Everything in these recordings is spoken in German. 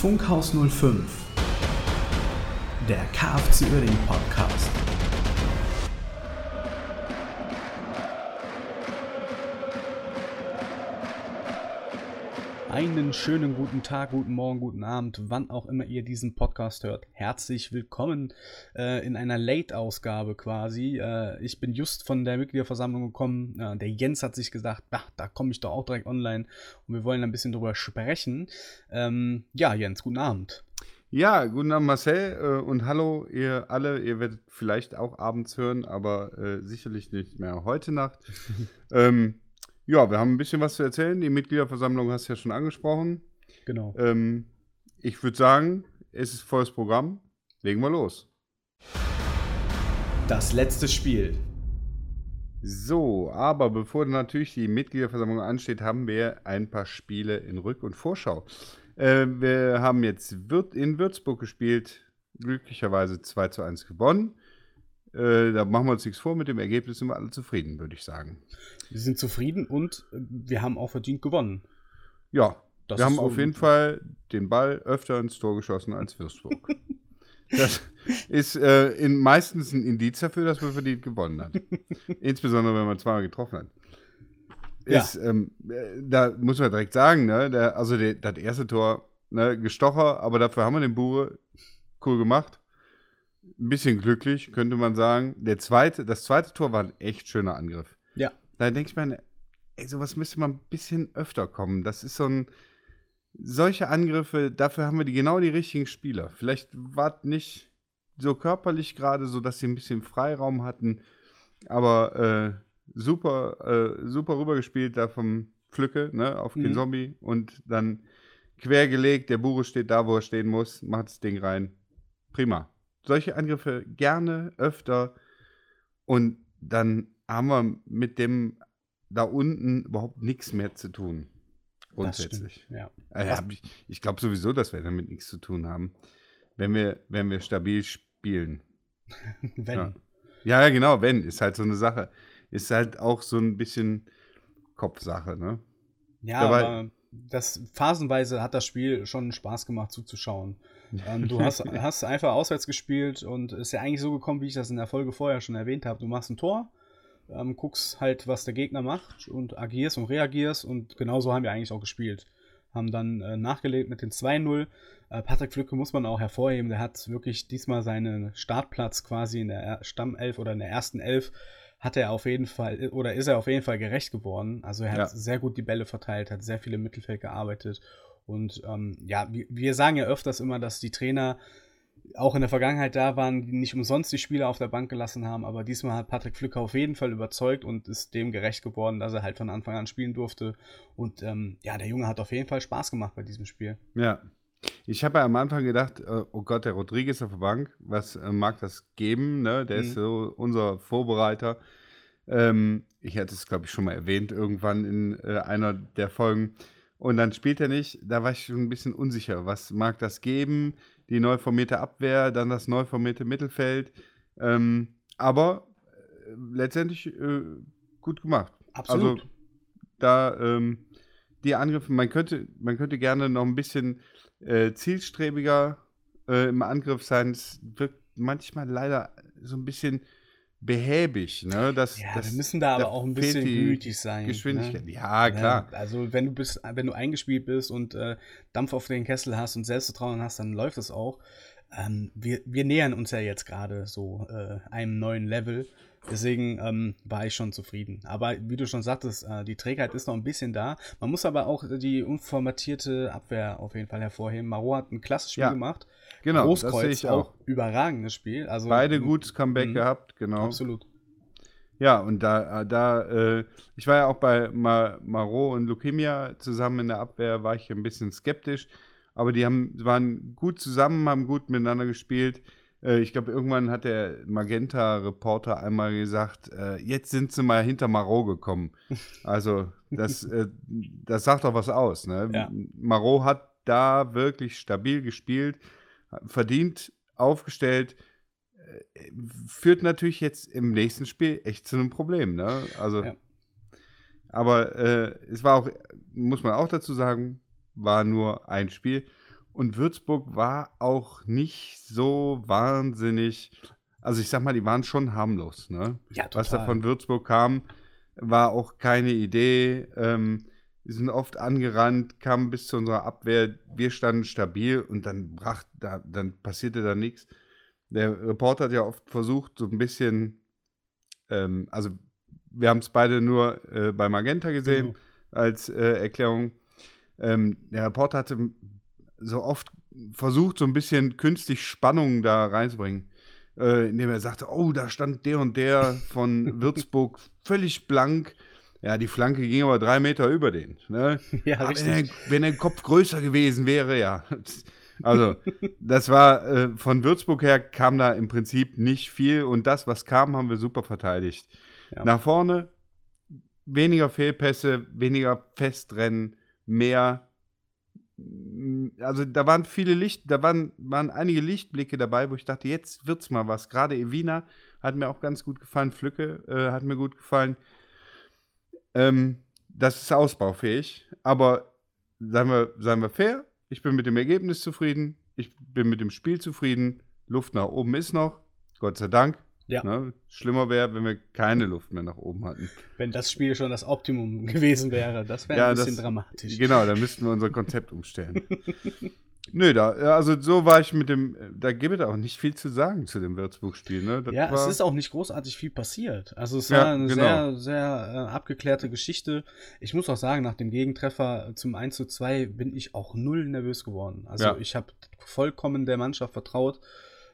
Funkhaus 05, der KFC Uerdingen Podcast. Einen schönen guten Tag, guten Morgen, guten Abend, wann auch immer ihr diesen Podcast hört. Herzlich willkommen äh, in einer Late-Ausgabe quasi. Äh, ich bin just von der Mitgliederversammlung gekommen. Äh, der Jens hat sich gesagt, ach, da komme ich doch auch direkt online und wir wollen ein bisschen drüber sprechen. Ähm, ja, Jens, guten Abend. Ja, guten Abend Marcel äh, und hallo ihr alle. Ihr werdet vielleicht auch abends hören, aber äh, sicherlich nicht mehr heute Nacht. ähm, ja, wir haben ein bisschen was zu erzählen. Die Mitgliederversammlung hast du ja schon angesprochen. Genau. Ähm, ich würde sagen, es ist volles Programm. Legen wir los. Das letzte Spiel. So, aber bevor natürlich die Mitgliederversammlung ansteht, haben wir ein paar Spiele in Rück- und Vorschau. Äh, wir haben jetzt in Würzburg gespielt, glücklicherweise 2 zu 1 gewonnen. Äh, da machen wir uns nichts vor, mit dem Ergebnis sind wir alle zufrieden, würde ich sagen. Wir sind zufrieden und äh, wir haben auch verdient gewonnen. Ja, das wir haben so auf jeden Fall den Ball öfter ins Tor geschossen als Würzburg. das ist äh, in, meistens ein Indiz dafür, dass man verdient gewonnen hat. Insbesondere, wenn man zweimal getroffen hat. Ist, ja. ähm, äh, da muss man direkt sagen, ne, der, also der, das erste Tor, ne, gestocher, aber dafür haben wir den Bure cool gemacht ein bisschen glücklich, könnte man sagen. Der zweite, das zweite Tor war ein echt schöner Angriff. Ja. Da denke ich mir, ey, sowas müsste mal ein bisschen öfter kommen. Das ist so ein. Solche Angriffe, dafür haben wir die, genau die richtigen Spieler. Vielleicht war nicht so körperlich gerade, so dass sie ein bisschen Freiraum hatten. Aber äh, super, äh, super rübergespielt da vom Pflücke, ne, auf mhm. den Zombie und dann quergelegt. Der Bure steht da, wo er stehen muss, macht das Ding rein. Prima solche Angriffe gerne öfter und dann haben wir mit dem da unten überhaupt nichts mehr zu tun. Grundsätzlich. ja. Also, ich, ich glaube sowieso, dass wir damit nichts zu tun haben, wenn wir, wenn wir stabil spielen. wenn. Ja. ja, genau, wenn. Ist halt so eine Sache. Ist halt auch so ein bisschen Kopfsache, ne? Ja, Dabei, aber das phasenweise hat das Spiel schon Spaß gemacht zuzuschauen. Ähm, du hast, hast einfach auswärts gespielt und ist ja eigentlich so gekommen, wie ich das in der Folge vorher schon erwähnt habe. Du machst ein Tor, ähm, guckst halt, was der Gegner macht und agierst und reagierst und genauso haben wir eigentlich auch gespielt. Haben dann äh, nachgelegt mit den 2-0. Äh, Patrick Flücke muss man auch hervorheben, der hat wirklich diesmal seinen Startplatz quasi in der Stammelf oder in der ersten Elf hat er auf jeden Fall oder ist er auf jeden Fall gerecht geworden. Also er hat ja. sehr gut die Bälle verteilt, hat sehr viel im Mittelfeld gearbeitet und ähm, ja, wir sagen ja öfters immer, dass die Trainer auch in der Vergangenheit da waren, die nicht umsonst die Spieler auf der Bank gelassen haben, aber diesmal hat Patrick Flücker auf jeden Fall überzeugt und ist dem gerecht geworden, dass er halt von Anfang an spielen durfte. Und ähm, ja, der Junge hat auf jeden Fall Spaß gemacht bei diesem Spiel. Ja. Ich habe ja am Anfang gedacht, äh, oh Gott, der Rodriguez auf der Bank, was äh, mag das geben? Ne? Der mhm. ist so unser Vorbereiter. Ähm, ich hatte es, glaube ich, schon mal erwähnt, irgendwann in äh, einer der Folgen. Und dann spielt er nicht. Da war ich schon ein bisschen unsicher. Was mag das geben? Die neu formierte Abwehr, dann das neu formierte Mittelfeld. Ähm, aber äh, letztendlich äh, gut gemacht. Absolut. Also da ähm, die Angriffe, man könnte, man könnte gerne noch ein bisschen äh, zielstrebiger äh, im Angriff sein. Es wirkt manchmal leider so ein bisschen behäbig, ne? Das, ja, das, wir müssen da aber auch ein bisschen gütig sein. Geschwindigkeit, ne? ja, klar. Also wenn du bist, wenn du eingespielt bist und äh, Dampf auf den Kessel hast und Selbstvertrauen hast, dann läuft es auch. Ähm, wir, wir nähern uns ja jetzt gerade so äh, einem neuen Level. Deswegen ähm, war ich schon zufrieden. Aber wie du schon sagtest, äh, die Trägheit ist noch ein bisschen da. Man muss aber auch die unformatierte Abwehr auf jeden Fall hervorheben. Maro hat ein klasse Spiel ja, gemacht. Genau, Großkreuz das ich auch. Überragendes Spiel. Also, Beide gutes Comeback mh, gehabt, genau. Absolut. Ja, und da, äh, da äh, ich war ja auch bei Mar Marot und Leukemia zusammen in der Abwehr, war ich ein bisschen skeptisch. Aber die haben, waren gut zusammen, haben gut miteinander gespielt. Äh, ich glaube, irgendwann hat der Magenta-Reporter einmal gesagt, äh, jetzt sind sie mal hinter Marot gekommen. Also, das, äh, das sagt doch was aus. Ne? Ja. Marot hat da wirklich stabil gespielt, verdient aufgestellt, äh, führt natürlich jetzt im nächsten Spiel echt zu einem Problem. Ne? Also, ja. aber äh, es war auch, muss man auch dazu sagen, war nur ein Spiel. Und Würzburg war auch nicht so wahnsinnig. Also ich sag mal, die waren schon harmlos. Ne? Ja, Was da total. von Würzburg kam, war auch keine Idee. Ähm, die sind oft angerannt, kamen bis zu unserer Abwehr. Wir standen stabil und dann brach, da, dann passierte da nichts. Der Reporter hat ja oft versucht, so ein bisschen, ähm, also wir haben es beide nur äh, bei Magenta gesehen Genau. als äh, Erklärung. Ähm, der Reporter hatte so oft versucht, so ein bisschen künstlich Spannung da reinzubringen, äh, indem er sagte, oh, da stand der und der von Würzburg völlig blank. Ja, die Flanke ging aber drei Meter über den. Ne? Ja, wenn, er, wenn der Kopf größer gewesen wäre, ja. Also, das war äh, von Würzburg her kam da im Prinzip nicht viel und das, was kam, haben wir super verteidigt. Ja. Nach vorne weniger Fehlpässe, weniger Festrennen, mehr. Also da waren viele Licht, da waren, waren einige Lichtblicke dabei, wo ich dachte, jetzt wird's mal was. Gerade Evina hat mir auch ganz gut gefallen, Flücke äh, hat mir gut gefallen. Ähm, das ist ausbaufähig, aber seien wir, seien wir fair, ich bin mit dem Ergebnis zufrieden, ich bin mit dem Spiel zufrieden, Luft nach oben ist noch, Gott sei Dank. Ja. Ne? Schlimmer wäre, wenn wir keine Luft mehr nach oben hatten. Wenn das Spiel schon das Optimum gewesen wäre, das wäre Ja, ein bisschen das- dramatisch. Genau, da müssten wir unser Konzept umstellen. Nö, da, also so war ich mit dem, da gibt es auch nicht viel zu sagen zu dem Würzburg-Spiel. Ne? Das Ja, es ist auch nicht großartig viel passiert. Also es Ja, war eine genau. sehr, sehr äh, abgeklärte Geschichte. Ich muss auch sagen, nach dem Gegentreffer zum 1 zu 2 bin ich auch null nervös geworden. Also Ja. ich habe vollkommen der Mannschaft vertraut,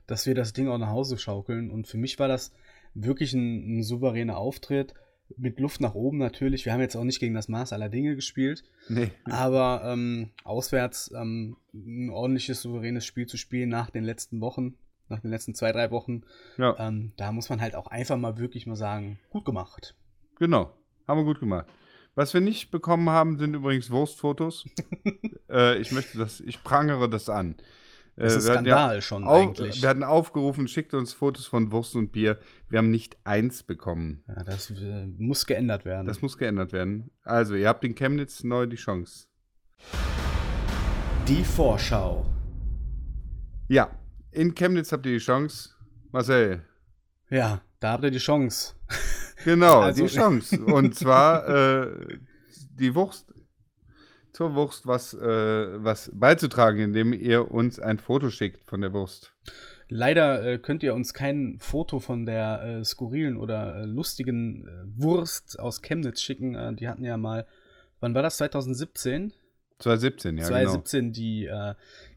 dass wir das Ding auch nach Hause schaukeln. Und für mich war das wirklich ein, ein souveräner Auftritt. Mit Luft nach oben natürlich. Wir haben jetzt auch nicht gegen das Maß aller Dinge gespielt. nee, Aber ähm, auswärts ähm, ein ordentliches, souveränes Spiel zu spielen nach den letzten Wochen, nach den letzten zwei, drei Wochen, ja, ähm, da muss man halt auch einfach mal wirklich mal sagen, gut gemacht. genau. Haben wir gut gemacht. Was wir nicht bekommen haben, sind übrigens Wurstfotos. äh, ich möchte das, ich prangere das an. Das Äh, ist Skandal schon Auf, eigentlich. wir hatten aufgerufen, schickt uns Fotos von Wurst und Bier. Wir haben nicht eins bekommen. Ja, das äh, muss geändert werden. Das muss geändert werden. Also, ihr habt in Chemnitz neu die Chance. Die Vorschau. Ja, in Chemnitz habt ihr die Chance. Marcel, Ja, da habt ihr die Chance. genau, Also- die Chance. Und zwar äh, die Wurst. Zur Wurst was, äh, was beizutragen, indem ihr uns ein Foto schickt von der Wurst. Leider äh, könnt ihr uns kein Foto von der äh, skurrilen oder äh, lustigen äh, Wurst aus Chemnitz schicken. Äh, die hatten ja mal, wann war das? 2017? 2017, ja, 2017 die äh,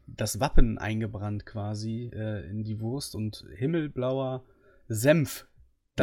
das Wappen eingebrannt quasi in die Wurst und himmelblauer Senf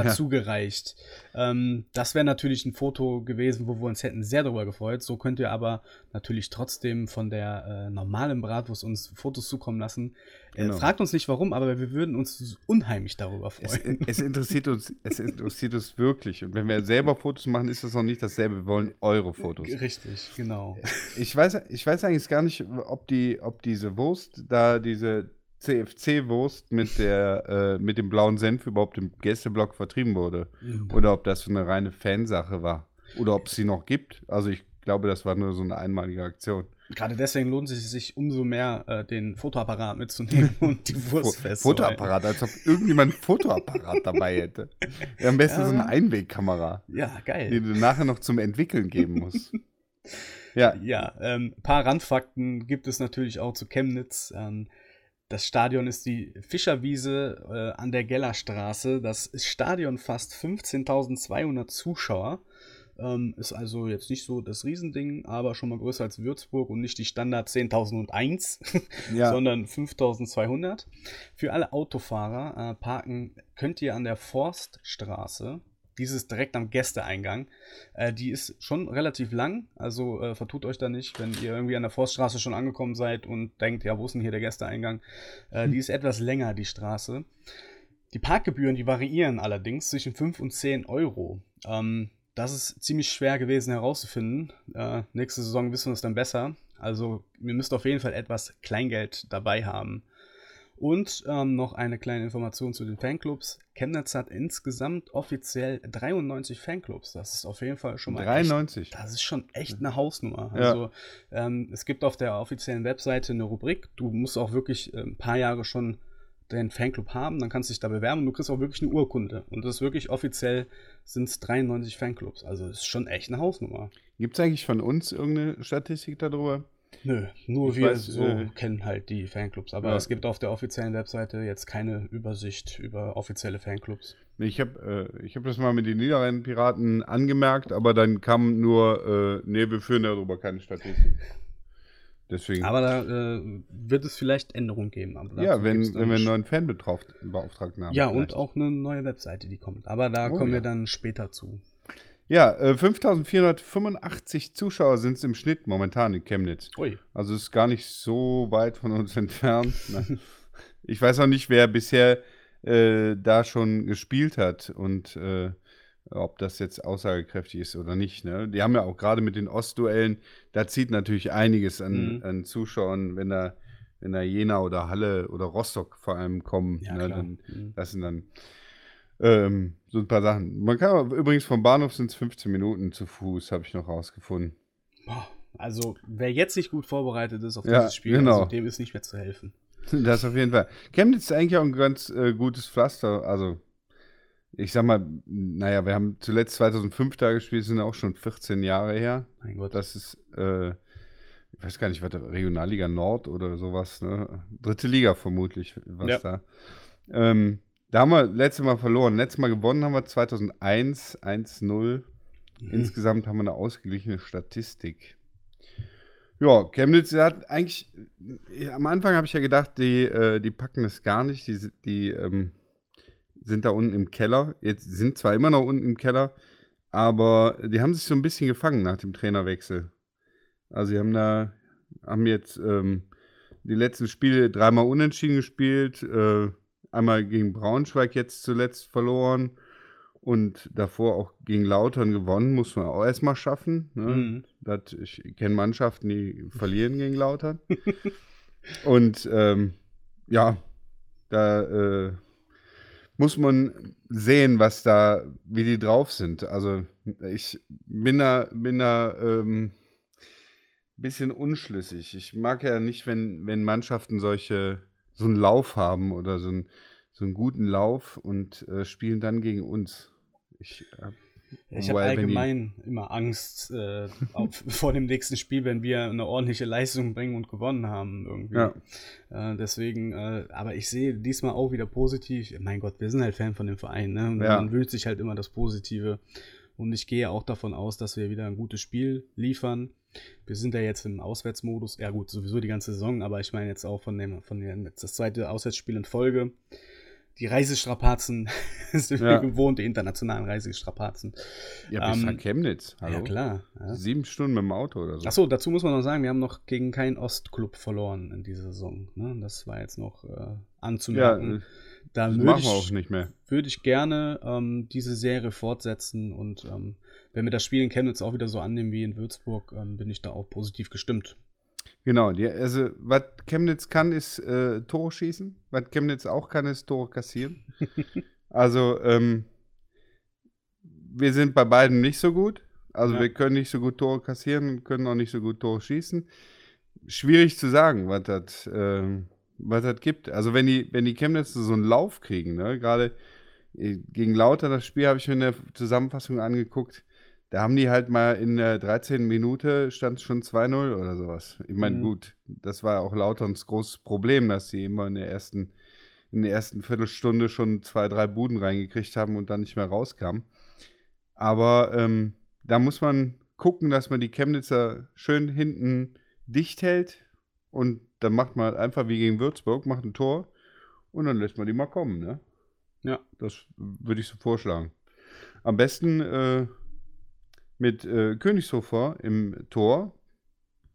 dazu gereicht. Ähm, das wäre natürlich ein Foto gewesen, wo wir uns hätten sehr darüber gefreut. So könnt ihr aber natürlich trotzdem von der äh, normalen Bratwurst uns Fotos zukommen lassen. Äh, Genau. fragt uns nicht warum, aber wir würden uns unheimlich darüber Es, freuen. es, interessiert uns, es interessiert uns wirklich. Und wenn wir selber Fotos machen, ist das noch nicht dasselbe. Wir wollen eure Fotos. Richtig, genau. Ich weiß, ich weiß eigentlich gar nicht, ob, die, ob diese Wurst, da diese CFC-Wurst mit, der, äh, mit dem blauen Senf überhaupt im Gästeblock vertrieben wurde. Oder ob das so eine reine Fansache war. Oder ob es sie noch gibt. Also ich glaube, das war nur so eine einmalige Aktion. Gerade deswegen lohnt es sich umso mehr, äh, den Fotoapparat mitzunehmen und die Wurst festzuhalten. Fotoapparat, als ob irgendjemand einen Fotoapparat dabei hätte. Ja, am besten Ja. so eine Einwegkamera, Ja, geil. die du nachher noch zum Entwickeln geben musst. Ja, Ja, ähm, ein paar Randfakten gibt es natürlich auch zu Chemnitz. Ähm, das Stadion ist die Fischerwiese äh, an der Gellerstraße. Das Stadion fasst 15.200 Zuschauer. Ähm, ist also jetzt nicht so das Riesending, aber schon mal größer als Würzburg und nicht die Standard 10.001, ja. sondern 5.200. Für alle Autofahrer äh, parken könnt ihr an der Forststraße. Dieses direkt am Gästeeingang. Äh, die ist schon relativ lang, also äh, vertut euch da nicht, wenn ihr irgendwie an der Forststraße schon angekommen seid und denkt, ja, wo ist denn hier der Gästeeingang? Äh, Die ist etwas länger, die Straße. Die Parkgebühren, die variieren allerdings zwischen 5 und 10 Euro. Ähm, das ist ziemlich schwer gewesen herauszufinden. Äh, nächste Saison wissen wir es dann besser. Also, ihr müsst auf jeden Fall etwas Kleingeld dabei haben. Und ähm, noch eine kleine Information zu den Fanclubs. Chemnitz hat insgesamt offiziell 93 Fanclubs. Das ist auf jeden Fall schon mal 93. Echt, das ist schon echt eine Hausnummer. Ja. Also ähm, es gibt auf der offiziellen Webseite eine Rubrik. Du musst auch wirklich äh, ein paar Jahre schon deinen Fanclub haben, dann kannst du dich da bewerben und du kriegst auch wirklich eine Urkunde. Und das ist wirklich offiziell sind es 93 Fanclubs. Also das ist schon echt eine Hausnummer. Gibt es eigentlich von uns irgendeine Statistik darüber? Nö, nur ich wir weiß, so äh, kennen halt die Fanclubs. Aber ja. es gibt auf der offiziellen Webseite jetzt keine Übersicht über offizielle Fanclubs. Ich habe äh, hab das mal mit den Niederrhein-Piraten angemerkt, aber dann kam nur, äh, nee, wir führen darüber keine Statistik. Deswegen. Aber da äh, wird es vielleicht Änderungen geben. ja, wenn, wenn wir einen neuen Fanbeauftragten haben. Ja, vielleicht. und auch eine neue Webseite, die kommt. Aber da oh, kommen ja. wir dann später zu. Ja, äh, 5485 Zuschauer sind es im Schnitt momentan in Chemnitz. Ui. Also ist gar nicht so weit von uns entfernt. ich weiß auch nicht, wer bisher äh, da schon gespielt hat und äh, ob das jetzt aussagekräftig ist oder nicht. Ne? Die haben ja auch gerade mit den Ostduellen, da zieht natürlich einiges an, mhm. an Zuschauern, wenn da, wenn da Jena oder Halle oder Rostock vor allem kommen. Ja, ne? dann, mhm. Das sind dann ähm, so ein paar Sachen. Man kann übrigens vom Bahnhof sind es 15 Minuten zu Fuß, habe ich noch rausgefunden. Also, wer jetzt nicht gut vorbereitet ist auf ja, dieses Spiel, genau. also dem ist nicht mehr zu helfen. Das auf jeden Fall. Chemnitz ist eigentlich auch ein ganz äh, gutes Pflaster. Also, ich sag mal, naja, wir haben zuletzt 2005 da gespielt, sind auch schon 14 Jahre her. Mein Gott. Das ist, äh, ich weiß gar nicht, was Regionalliga Nord oder sowas, ne? Dritte Liga vermutlich, was ja. da. Ähm, da haben wir letztes Mal verloren. Letztes Mal gewonnen haben wir 2001 1-0. Mhm. Insgesamt haben wir eine ausgeglichene Statistik. Ja, Chemnitz hat eigentlich, am Anfang habe ich ja gedacht, die, äh, die packen es gar nicht. Die, die ähm, sind da unten im Keller. Jetzt sind zwar immer noch unten im Keller, aber die haben sich so ein bisschen gefangen nach dem Trainerwechsel. Also, sie haben da, haben jetzt ähm, die letzten Spiele dreimal unentschieden gespielt. Äh, einmal gegen Braunschweig jetzt zuletzt verloren und davor auch gegen Lautern gewonnen, muss man auch erstmal schaffen. Ne? Mhm. Das, ich kenne Mannschaften, die verlieren gegen Lautern. und ähm, ja, da äh, muss man sehen, was da, wie die drauf sind. Also ich bin da, bin da ähm, bisschen unschlüssig. Ich mag ja nicht, wenn, wenn Mannschaften solche so einen Lauf haben oder so, ein, so einen guten Lauf und äh, spielen dann gegen uns. Ich, äh, ich habe allgemein immer Angst äh, auf, vor dem nächsten Spiel, wenn wir eine ordentliche Leistung bringen und gewonnen haben irgendwie. Ja. Äh, deswegen, äh, aber ich sehe diesmal auch wieder positiv. Mein Gott, wir sind halt Fan von dem Verein, ne? Ja. Man wünscht sich halt immer das Positive. Und ich gehe auch davon aus, dass wir wieder ein gutes Spiel liefern. Wir sind ja jetzt im Auswärtsmodus. Ja, gut, sowieso die ganze Saison, aber ich meine jetzt auch von dem, von dem das zweite Auswärtsspiel in Folge. Die Reisestrapazen sind ja. wir gewohnt, die internationalen Reisestrapazen. Ja, bis ähm, nach Chemnitz. Hallo? Ja, klar. Ja. Sieben Stunden mit dem Auto oder so. Achso, dazu muss man noch sagen, wir haben noch gegen keinen Ostclub verloren in dieser Saison. Ne? Das war jetzt noch äh, anzumerken. Ja, da das machen wir auch nicht mehr. Würde ich gerne ähm, diese Serie fortsetzen und ähm, wenn wir das Spiel in Chemnitz auch wieder so annehmen wie in Würzburg, ähm, bin ich da auch positiv gestimmt. Genau, die, also was Chemnitz kann, ist äh, Tore schießen. Was Chemnitz auch kann, ist Tore kassieren. also ähm, wir sind bei beiden nicht so gut. Also ja. wir können nicht so gut Tore kassieren und können auch nicht so gut Tore schießen. Schwierig zu sagen, was das äh, was das gibt. Also wenn die, wenn die Chemnitzer so einen Lauf kriegen, ne, gerade äh, gegen Lauter, das Spiel habe ich mir in der Zusammenfassung angeguckt, da haben die halt mal in der 13. Minute stand es schon 2-0 oder sowas. Ich meine, mhm. gut, das war auch Lauterns großes Problem, dass sie immer in der ersten, in der ersten Viertelstunde schon zwei, drei Buden reingekriegt haben und dann nicht mehr rauskamen. Aber ähm, da muss man gucken, dass man die Chemnitzer schön hinten dicht hält und dann macht man halt einfach wie gegen Würzburg, macht ein Tor und dann lässt man die mal kommen, ne? Ja. Das würde ich so vorschlagen. Am besten äh, mit äh, Königshofer im Tor.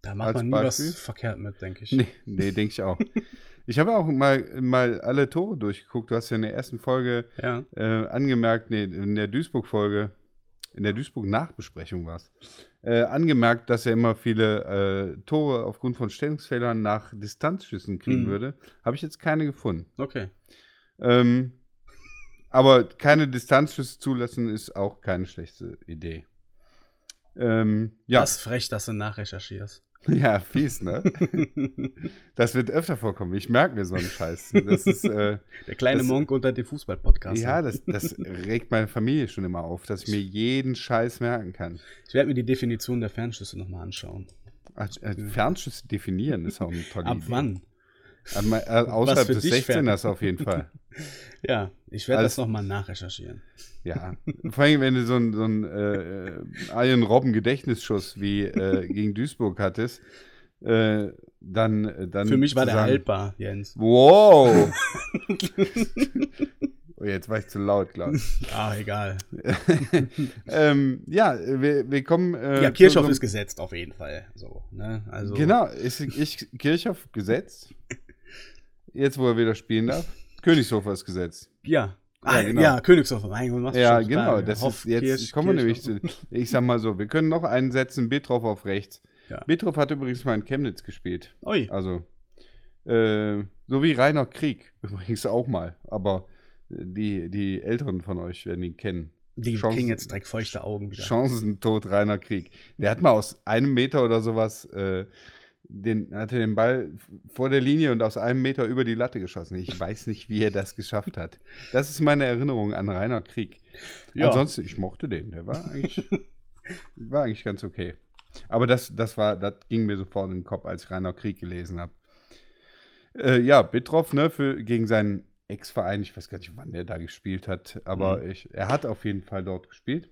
Da macht man nie Beispiel. was verkehrt mit, denke ich. Nee, nee denke ich auch. ich habe auch mal, mal alle Tore durchgeguckt. Du hast ja in der ersten Folge ja. äh, angemerkt, nee, in der Duisburg-Folge in der Duisburg-Nachbesprechung war es, äh, angemerkt, dass er immer viele äh, Tore aufgrund von Stellungsfehlern nach Distanzschüssen kriegen Mhm. würde. Habe ich jetzt keine gefunden. Okay. Ähm, aber keine Distanzschüsse zulassen ist auch keine schlechte Idee. Ähm, ja, Das ist frech, dass du nachrecherchierst. Ja, fies, ne? Das wird öfter vorkommen. Ich merke mir so einen Scheiß. Das ist, äh, Der kleine Das- Monk unter dem Fußball-Podcast. ja, das, das regt meine Familie schon immer auf, dass ich mir jeden Scheiß merken kann. Ich werde mir die Definition der Fernschüsse nochmal anschauen. Ach, äh, Fernschüsse definieren ist auch eine tolle Ab Idee. wann? Aber, äh, außerhalb des dich 16ers auf jeden Fall. Ja, ich werde das nochmal nachrecherchieren. Ja. Vor allem, wenn du so einen so einen, äh, äh, Arjen Robben Gedächtnisschuss wie äh, gegen Duisburg hattest, äh, dann, äh, dann. Für mich war der sagen, haltbar, Jens. Wow! oh, jetzt war ich zu laut, glaube ich. Ah, egal. ähm, ja, wir, wir kommen. Äh, ja, Kirchhoff ist gesetzt auf jeden Fall. So, ne? Also, Genau, ist ich, Kirchhoff gesetzt. Jetzt, wo er wieder spielen darf. Königshofer ist gesetzt. Ja. Ah, Ja, ja, genau. Königshofer. Mein Gott, Ja, schon genau. klar. Das Hoff, ist jetzt Kirch- kommen wir nämlich zu. Ich sag mal so, wir können noch einen setzen, Betroff auf rechts. Ja. Betroff hat übrigens mal in Chemnitz gespielt. Ui. Also, äh, so wie Rainer Krieg übrigens auch mal. Aber die, die Älteren von euch werden ihn kennen. Die Chancen- kriegen jetzt direkt feuchte Augen wieder. Chancentod Rainer Krieg. Der hat mal aus einem Meter oder sowas, äh, den, hatte den Ball vor der Linie und aus einem Meter über die Latte geschossen. Ich weiß nicht, wie er das geschafft hat. Das ist meine Erinnerung an Rainer Krieg. Ja. Ansonsten, ich mochte den. Der war eigentlich, war eigentlich ganz okay. Aber das, das war, das ging mir sofort in den Kopf, als ich Rainer Krieg gelesen habe. Äh, ja, Bittroff, ne, für, gegen seinen Ex-Verein, ich weiß gar nicht, wann der da gespielt hat, aber Mhm. ich, er hat auf jeden Fall dort gespielt.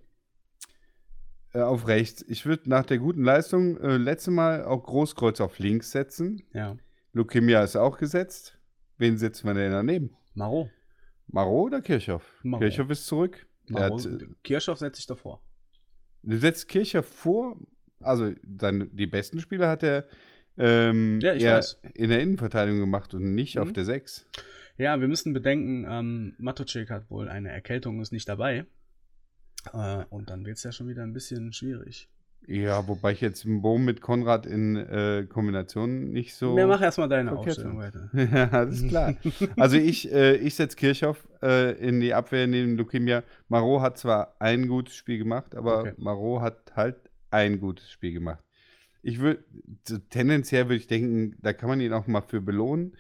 Äh, auf rechts. Ich würde nach der guten Leistung äh, letzte Mal auch Großkreuz auf links setzen. Ja. Lukemia ist auch gesetzt. Wen setzen wir denn daneben? Maro. Maro oder Kirchhoff? Maro. Kirchhoff ist zurück. Der Maro. Hat, äh, Kirchhoff setze ich davor. du setzt Kirchhoff vor, also dann die besten Spieler hat er ähm, Ja, in der Innenverteidigung gemacht und nicht Mhm. auf der 6. Ja, wir müssen bedenken, ähm, Matucek hat wohl eine Erkältung und ist nicht dabei. Äh, und dann wird es ja schon wieder ein bisschen schwierig. Ja, wobei ich jetzt im Boom mit Konrad in äh, Kombination nicht so. Ja, mach erstmal deine verkehrt Aufstellung weiter. ja, alles klar. Also ich, äh, ich setze Kirchhoff äh, in die Abwehr neben Lukemia. Marot hat zwar ein gutes Spiel gemacht, aber Okay. Marot hat halt ein gutes Spiel gemacht. Ich würde, tendenziell würde ich denken, da kann man ihn auch mal für belohnen.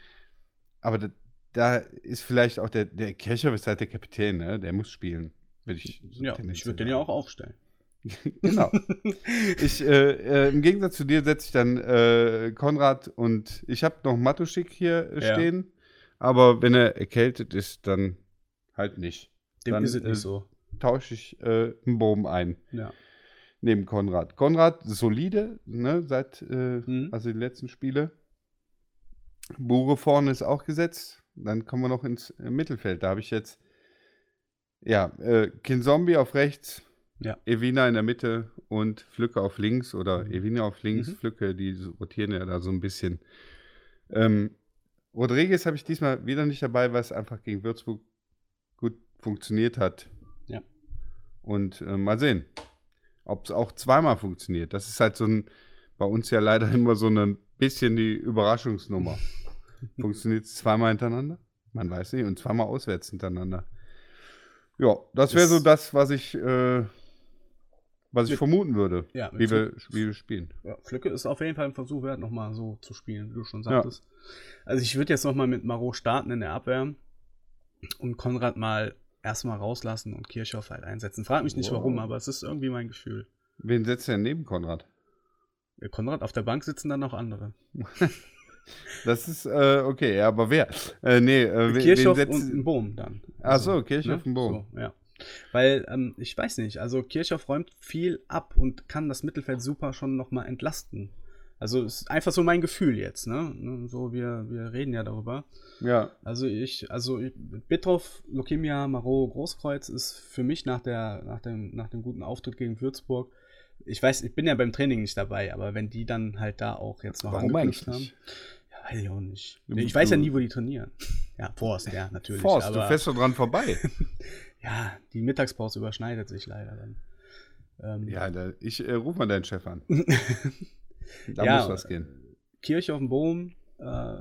Aber da, da ist vielleicht auch der, der Kirchhoff ist halt der Kapitän, ne? Der muss spielen. Würde ich so Ja, ich würde den ja auch aufstellen. genau. Ich, äh, äh, Im Gegensatz zu dir setze ich dann äh, Konrad und ich habe noch Matuschik hier äh, Ja. stehen. Aber wenn er erkältet ist, dann halt nicht. Dem Dann, ist es äh, nicht so. Tausche ich äh, einen Bogen ein Ja. neben Konrad. Konrad solide, ne, seit äh, Mhm. also die letzten Spiele. Bure vorne ist auch gesetzt. Dann kommen wir noch ins äh, Mittelfeld. Da habe ich jetzt ja äh, Kinzombie auf rechts, Ja. Evina in der Mitte und Flücke auf links oder Mhm. Evina auf links, Mhm. Flücke, die rotieren ja da so ein bisschen. Ähm, Rodriguez habe ich diesmal wieder nicht dabei, weil es einfach gegen Würzburg gut funktioniert hat. Ja. Und äh, mal sehen, ob es auch zweimal funktioniert. Das ist halt so ein, bei uns ja leider immer so ein bisschen die Überraschungsnummer. Funktioniert es zweimal hintereinander? Man weiß nicht. Und zweimal auswärts hintereinander. Ja, das wäre so das, was ich, äh, was ich Mit- vermuten würde, Ja, wie wir, wie wir spielen. Ja, Flücke ist auf jeden Fall ein Versuch wert, nochmal so zu spielen, wie du schon sagtest. Also ich würde jetzt nochmal mit Marot starten in der Abwehr und Konrad mal erstmal rauslassen und Kirchhoff halt einsetzen. Frag mich nicht Wow. warum, aber es ist irgendwie mein Gefühl. Wen setzt er denn neben Konrad? Ja, Konrad, auf der Bank sitzen dann noch andere. Das ist, äh, okay, ja, aber wer? Äh, nee, äh, Kirchhoff und ein Bohm dann. Ach so, Kirchhoff und Bohm. So, ja. Weil, ähm, ich weiß nicht, also Kirchhoff räumt viel ab und kann das Mittelfeld super schon nochmal entlasten. Also ist einfach so mein Gefühl jetzt, ne? So, wir, wir reden ja darüber. Ja, Also ich, also ich, Bitroff, Lokemia, Marot, Großkreuz ist für mich nach, der, nach, dem, nach dem guten Auftritt gegen Würzburg, ich weiß, ich bin ja beim Training nicht dabei, aber wenn die dann halt da auch jetzt noch warum eigentlich nicht? Weiß ich auch nicht. Ich weiß ja du- nie, wo die trainieren. Ja, Forst, ja, natürlich. Forst, aber, du fährst doch dran vorbei. Ja, die Mittagspause überschneidet sich leider dann. Ähm, ja, da, ich äh, ruf mal deinen Chef an. da ja, muss was gehen. Kirche auf dem Boom äh,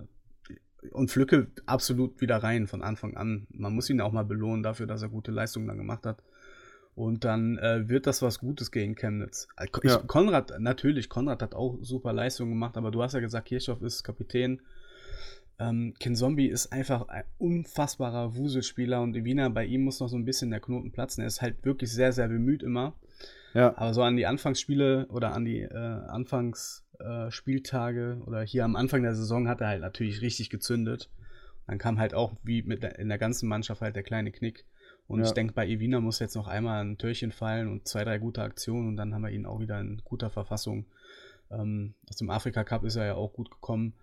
und Flücke absolut wieder rein von Anfang an. Man muss ihn auch mal belohnen dafür, dass er gute Leistungen dann gemacht hat. Und dann äh, wird das was Gutes gegen Chemnitz. Äh, ich, ja. Konrad, natürlich, Konrad hat auch super Leistungen gemacht, aber du hast ja gesagt, Kirchhoff ist Kapitän. Ähm, Ken Zombie ist einfach ein unfassbarer Wuselspieler und Wiener, bei ihm muss noch so ein bisschen der Knoten platzen. Er ist halt wirklich sehr, sehr bemüht immer. Ja. Aber so an die Anfangsspiele oder an die äh, Anfangsspieltage äh, oder hier am Anfang der Saison hat er halt natürlich richtig gezündet. Dann kam halt auch wie mit der, in der ganzen Mannschaft halt der kleine Knick. Und ja. ich denke, bei Evina muss jetzt noch einmal ein Türchen fallen und zwei, drei gute Aktionen und dann haben wir ihn auch wieder in guter Verfassung. Ähm, aus dem Afrika Cup ist er ja auch gut gekommen.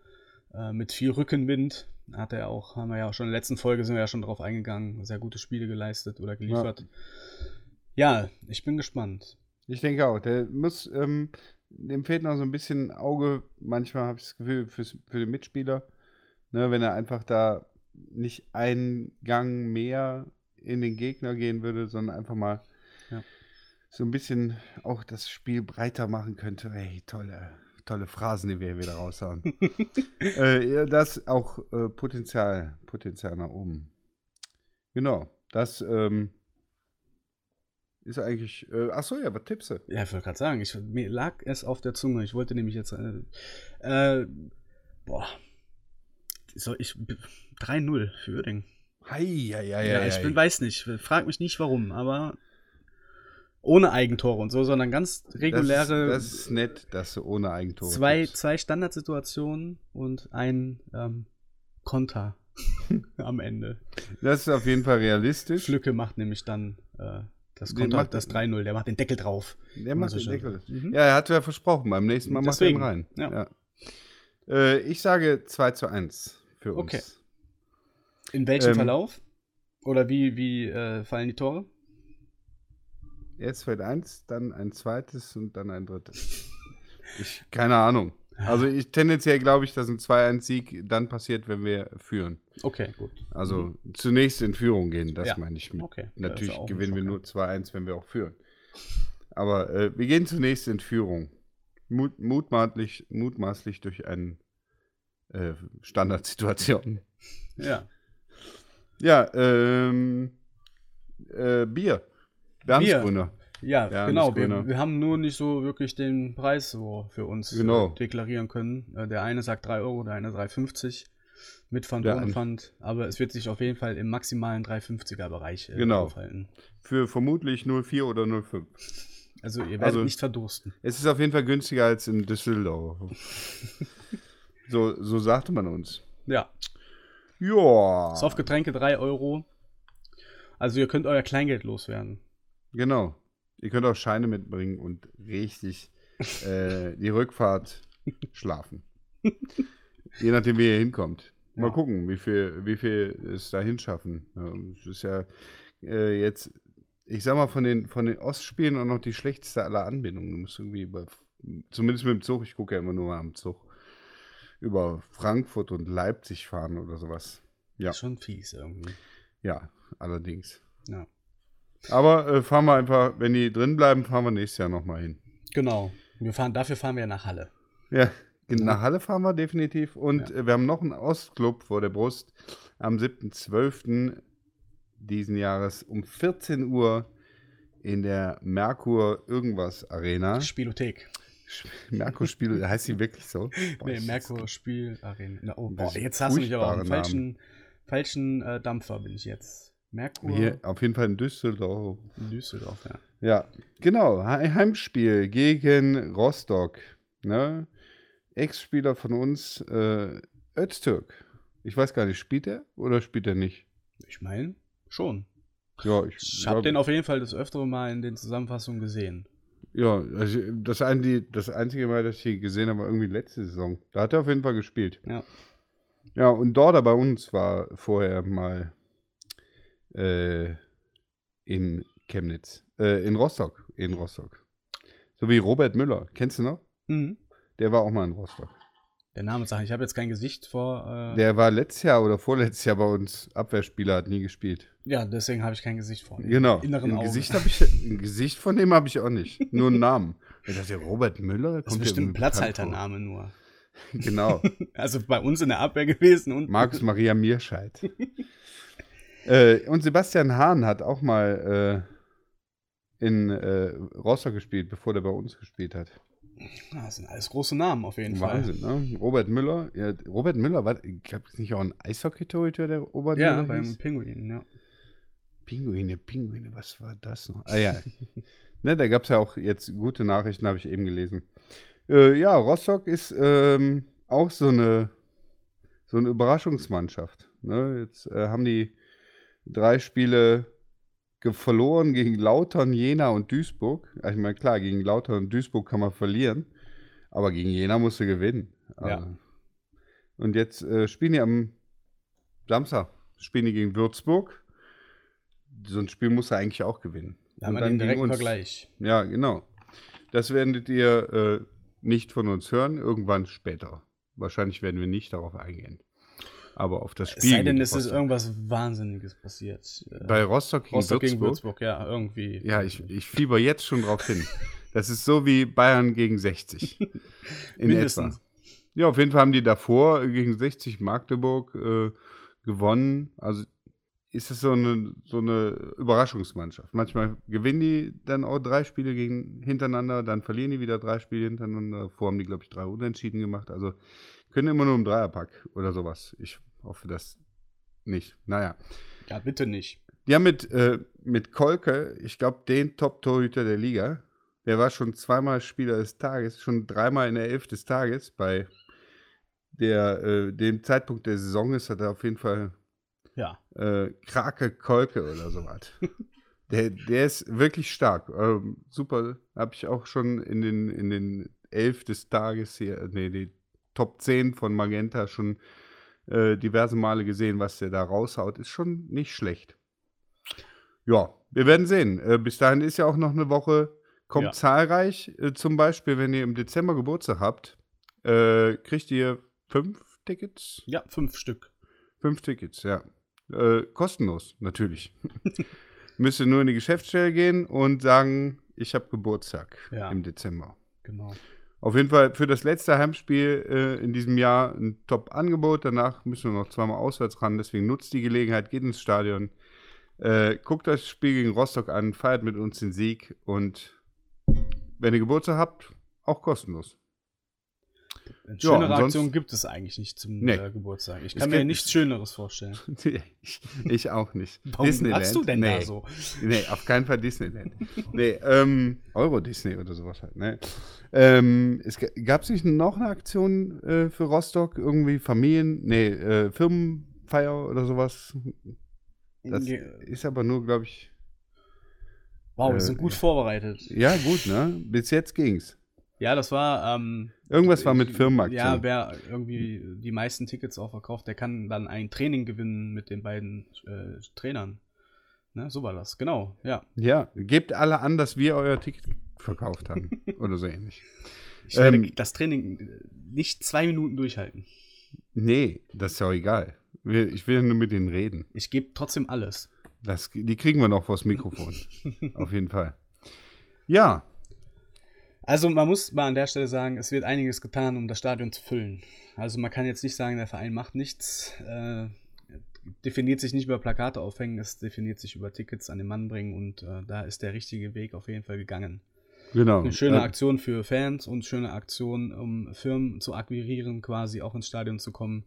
Äh, mit viel Rückenwind hat er auch, haben wir ja auch schon in der letzten Folge sind wir ja schon drauf eingegangen, sehr gute Spiele geleistet oder geliefert. Ja, ja ich bin gespannt. Ich denke auch, der muss, ähm, dem fehlt noch so ein bisschen Auge, manchmal habe ich das Gefühl, für, für den Mitspieler. Ne, wenn er einfach da nicht einen Gang mehr in den Gegner gehen würde, sondern einfach mal ja. so ein bisschen auch das Spiel breiter machen könnte. Hey, tolle, tolle Phrasen, die wir hier wieder raushauen. äh, das auch äh, Potenzial, Potenzial nach oben. Genau, das ähm, ist eigentlich. Äh, achso, ja, was tippst du? Ja, ich wollte gerade sagen, ich, mir lag es auf der Zunge. Ich wollte nämlich jetzt. Äh, äh boah. So, ich. 3-0 für Uerdingen. Hei, hei, hei, ja, ich bin, weiß nicht, frag mich nicht warum, aber ohne Eigentore und so, sondern ganz reguläre. Das ist, das ist nett, dass du ohne Eigentore zwei, zwei Standardsituationen und ein ähm, Konter am Ende. Das ist auf jeden Fall realistisch. Flücke macht nämlich dann äh, das Konter, macht, das 3-0, der macht den Deckel drauf. Der macht den Deckel. Mhm. Ja, er hat ja versprochen, beim nächsten Mal Deswegen, macht er ihn rein. Ja. ja. Äh, ich sage 2 zu 1 für uns. Okay. In welchem ähm, Verlauf? Oder wie, wie äh, fallen die Tore? Erst fällt eins, dann ein zweites und dann ein drittes. Ich, keine Ahnung. Also ich tendenziell glaube ich, dass ein 2-1-Sieg dann passiert, wenn wir führen. Okay, gut. Also mhm. zunächst in Führung gehen, das ja. meine ich mit. Okay. Natürlich gewinnen wir nur 2-1, wenn wir auch führen. Aber äh, wir gehen zunächst in Führung. Mut, mutmaßlich, mutmaßlich durch eine äh, Standardsituation. Ja. Ja, ähm, äh, Bier. Bernsgrüner. Ja, ja, genau. Wir, wir, haben nur nicht so wirklich den Preis so für uns äh, genau. deklarieren können. Äh, der eine sagt 3 Euro, der eine 3,50 mit Pfand, ohne Pfand. Aber es wird sich auf jeden Fall im maximalen 3,50er Bereich äh, genau. aufhalten. Für vermutlich 0,4 oder 0,5. Also ihr werdet also, nicht verdursten. Es ist auf jeden Fall günstiger als in Düsseldorf. so, so sagte man uns. Ja. Ja. Softgetränke 3 Euro. Also ihr könnt euer Kleingeld loswerden. Genau. Ihr könnt auch Scheine mitbringen und richtig äh, die Rückfahrt schlafen. Je nachdem, wie ihr hinkommt. Mal ja. gucken, wie viel, wie viel es da hinschaffen. Es ist ja äh, jetzt, ich sag mal, von den, von den Ostspielen auch noch die schlechteste aller Anbindungen. Du musst irgendwie über, zumindest mit dem Zug, ich gucke ja immer nur mal am Zug, über Frankfurt und Leipzig fahren oder sowas. Ja. Ist schon fies irgendwie. Ja, allerdings. Ja. Aber äh, fahren wir einfach, wenn die drin bleiben, fahren wir nächstes Jahr nochmal hin. Genau. Wir fahren, dafür fahren wir ja nach Halle. Ja, nach Halle fahren wir definitiv. Und ja. äh, wir haben noch einen Ostclub vor der Brust am 7.12. diesen Jahres um 14 Uhr in der Merkur irgendwas Arena. Spielothek. Merkur Spiel, heißt sie wirklich so? Boah, nee, Merkur Spiel Arena. Oh, boah, jetzt hast du mich aber auf den falschen, falschen äh, Dampfer bin ich jetzt. Merkur. Hier, auf jeden Fall in Düsseldorf. In Düsseldorf, ja. Ja, genau. Heimspiel gegen Rostock. Ne? Ex-Spieler von uns, äh, Öztürk. Ich weiß gar nicht, spielt er oder spielt er nicht? Ich meine, schon. Ja, ich, ich habe den auf jeden Fall das öftere Mal in den Zusammenfassungen gesehen. Ja, also das, ein, das einzige Mal, dass ich ihn gesehen habe, war irgendwie letzte Saison. Da hat er auf jeden Fall gespielt. Ja. Ja, und Dorda bei uns war vorher mal äh, in Chemnitz. Äh, in Rostock. In Rostock. So wie Robert Müller. Kennst du noch? Mhm. Der war auch mal in Rostock. Der Name sagt, ich habe jetzt kein Gesicht vor. Äh der war letztes Jahr oder vorletztes Jahr bei uns Abwehrspieler, hat nie gespielt. Ja, deswegen habe ich kein Gesicht vor dem Genau. inneren ein. Gesicht, hab ich, ein Gesicht von dem habe ich auch nicht. Nur einen Namen. Ich dachte, Robert Müller? das ist bestimmt ein Platzhaltername nur. Genau. Also bei uns in der Abwehr gewesen und Markus Maria Mierscheid. äh, und Sebastian Hahn hat auch mal äh, in äh, Rostock gespielt, bevor der bei uns gespielt hat. Ja, das sind alles große Namen auf jeden Wahnsinn, ne? Robert Müller. Ja, Robert Müller, war, ich glaube, ist nicht auch ein Eishockey-Torhüter, der Robert Fall. Ja, Müller beim hieß? Pinguin, ja. Pinguine, Pinguine, was war das noch? Ah ja. ne, da gab es ja auch jetzt gute Nachrichten, habe ich eben gelesen. Äh, ja, Rostock ist ähm, auch so eine, so eine Überraschungsmannschaft. Ne? Jetzt äh, haben die drei Spiele verloren gegen Lautern, Jena und Duisburg. Ich meine, klar, gegen Lautern und Duisburg kann man verlieren, aber gegen Jena musst du gewinnen. Ja. Also, Und jetzt äh, spielen die am Samstag, spielen die gegen Würzburg. So ein Spiel muss er eigentlich auch gewinnen. Da haben Und wir den direkten. Vergleich. Ja, genau. Das werdet ihr äh, nicht von uns hören, irgendwann später. Wahrscheinlich werden wir nicht darauf eingehen. Aber auf das Es Spiel. sei denn, es ist irgendwas Wahnsinniges passiert. Äh, Bei Rostock gegen Rostock Würzburg. gegen Würzburg, ja, irgendwie. Ja, ich, ich fieber jetzt schon drauf hin. Das ist so wie Bayern gegen 60. In Mindestens. etwa. Ja, auf jeden Fall haben die davor gegen 60 Magdeburg äh, gewonnen. Also ist es so eine, so eine Überraschungsmannschaft. Manchmal gewinnen die dann auch drei Spiele gegen, hintereinander, dann verlieren die wieder drei Spiele hintereinander. Davor haben die, glaube ich, drei Unentschieden gemacht. Also können immer nur im Dreierpack oder sowas. Ich hoffe das nicht. Naja. Ja, bitte nicht. Haben mit, äh, mit Kolke, ich glaube, den Top-Torhüter der Liga. Der war schon zweimal Spieler des Tages, schon dreimal in der Elf des Tages. Bei der, äh, dem Zeitpunkt der Saison ist hat er auf jeden Fall Ja. äh, Krake Kolke oder sowas. der, der ist wirklich stark. Ähm, super. Habe ich auch schon in den, in den Elf des Tages hier, äh, nee, die Top 10 von Magenta schon äh, diverse Male gesehen, was der da raushaut. Ist schon nicht schlecht. Ja, wir werden sehen. Äh, bis dahin ist ja auch noch eine Woche. Kommt Ja. zahlreich. Äh, zum Beispiel, wenn ihr im Dezember Geburtstag habt, äh, kriegt ihr fünf Tickets. Ja, fünf Stück. Fünf Tickets, ja. Äh, kostenlos, natürlich. Müsst ihr nur in die Geschäftsstelle gehen und sagen, ich habe Geburtstag Ja. im Dezember. Genau. Auf jeden Fall für das letzte Heimspiel äh, in diesem Jahr ein Top-Angebot. Danach müssen wir noch zweimal auswärts ran. Deswegen nutzt die Gelegenheit, geht ins Stadion. Äh, guckt das Spiel gegen Rostock an, feiert mit uns den Sieg und wenn ihr Geburtstag habt, auch kostenlos. Eine schönere ansonsten- Aktion gibt es eigentlich nicht zum Nee. äh, Geburtstag. Ich kann mir nichts Schöneres vorstellen. ich, ich auch nicht. Warum hast du denn nee. da so? Nee, auf keinen Fall Disneyland. nee, ähm, Euro Disney oder sowas halt, ne? Ähm, es gab es nicht noch eine Aktion äh, für Rostock? Irgendwie Familien, nee, äh, Firmenfeier oder sowas? Das Ge- ist aber nur, glaube ich, Wow, wir äh, sind gut vorbereitet. ja gut, ne? Bis jetzt ging's. Ja, das war. Ähm, Irgendwas war mit Ja, Firmenaktion. wer irgendwie die meisten Tickets auch verkauft, der kann dann ein Training gewinnen mit den beiden äh, Trainern. Ne, so war das, genau, ja. Ja, gebt alle an, dass wir euer Ticket verkauft haben. oder so ähnlich. Ich werde Ähm, das Training äh, nicht zwei Minuten durchhalten. Nee, das ist ja auch egal. Ich will nur mit denen reden. Ich gebe trotzdem alles. Das, die kriegen wir noch vors Mikrofon. Auf jeden Fall. Ja, Also man muss mal an der Stelle sagen, es wird einiges getan, um das Stadion zu füllen. Also man kann jetzt nicht sagen, der Verein macht nichts, äh, definiert sich nicht über Plakate aufhängen, es definiert sich über Tickets an den Mann bringen und äh, da ist der richtige Weg auf jeden Fall gegangen. genau. Eine schöne Äh, Aktion für Fans und schöne Aktion, um Firmen zu akquirieren, quasi auch ins Stadion zu kommen.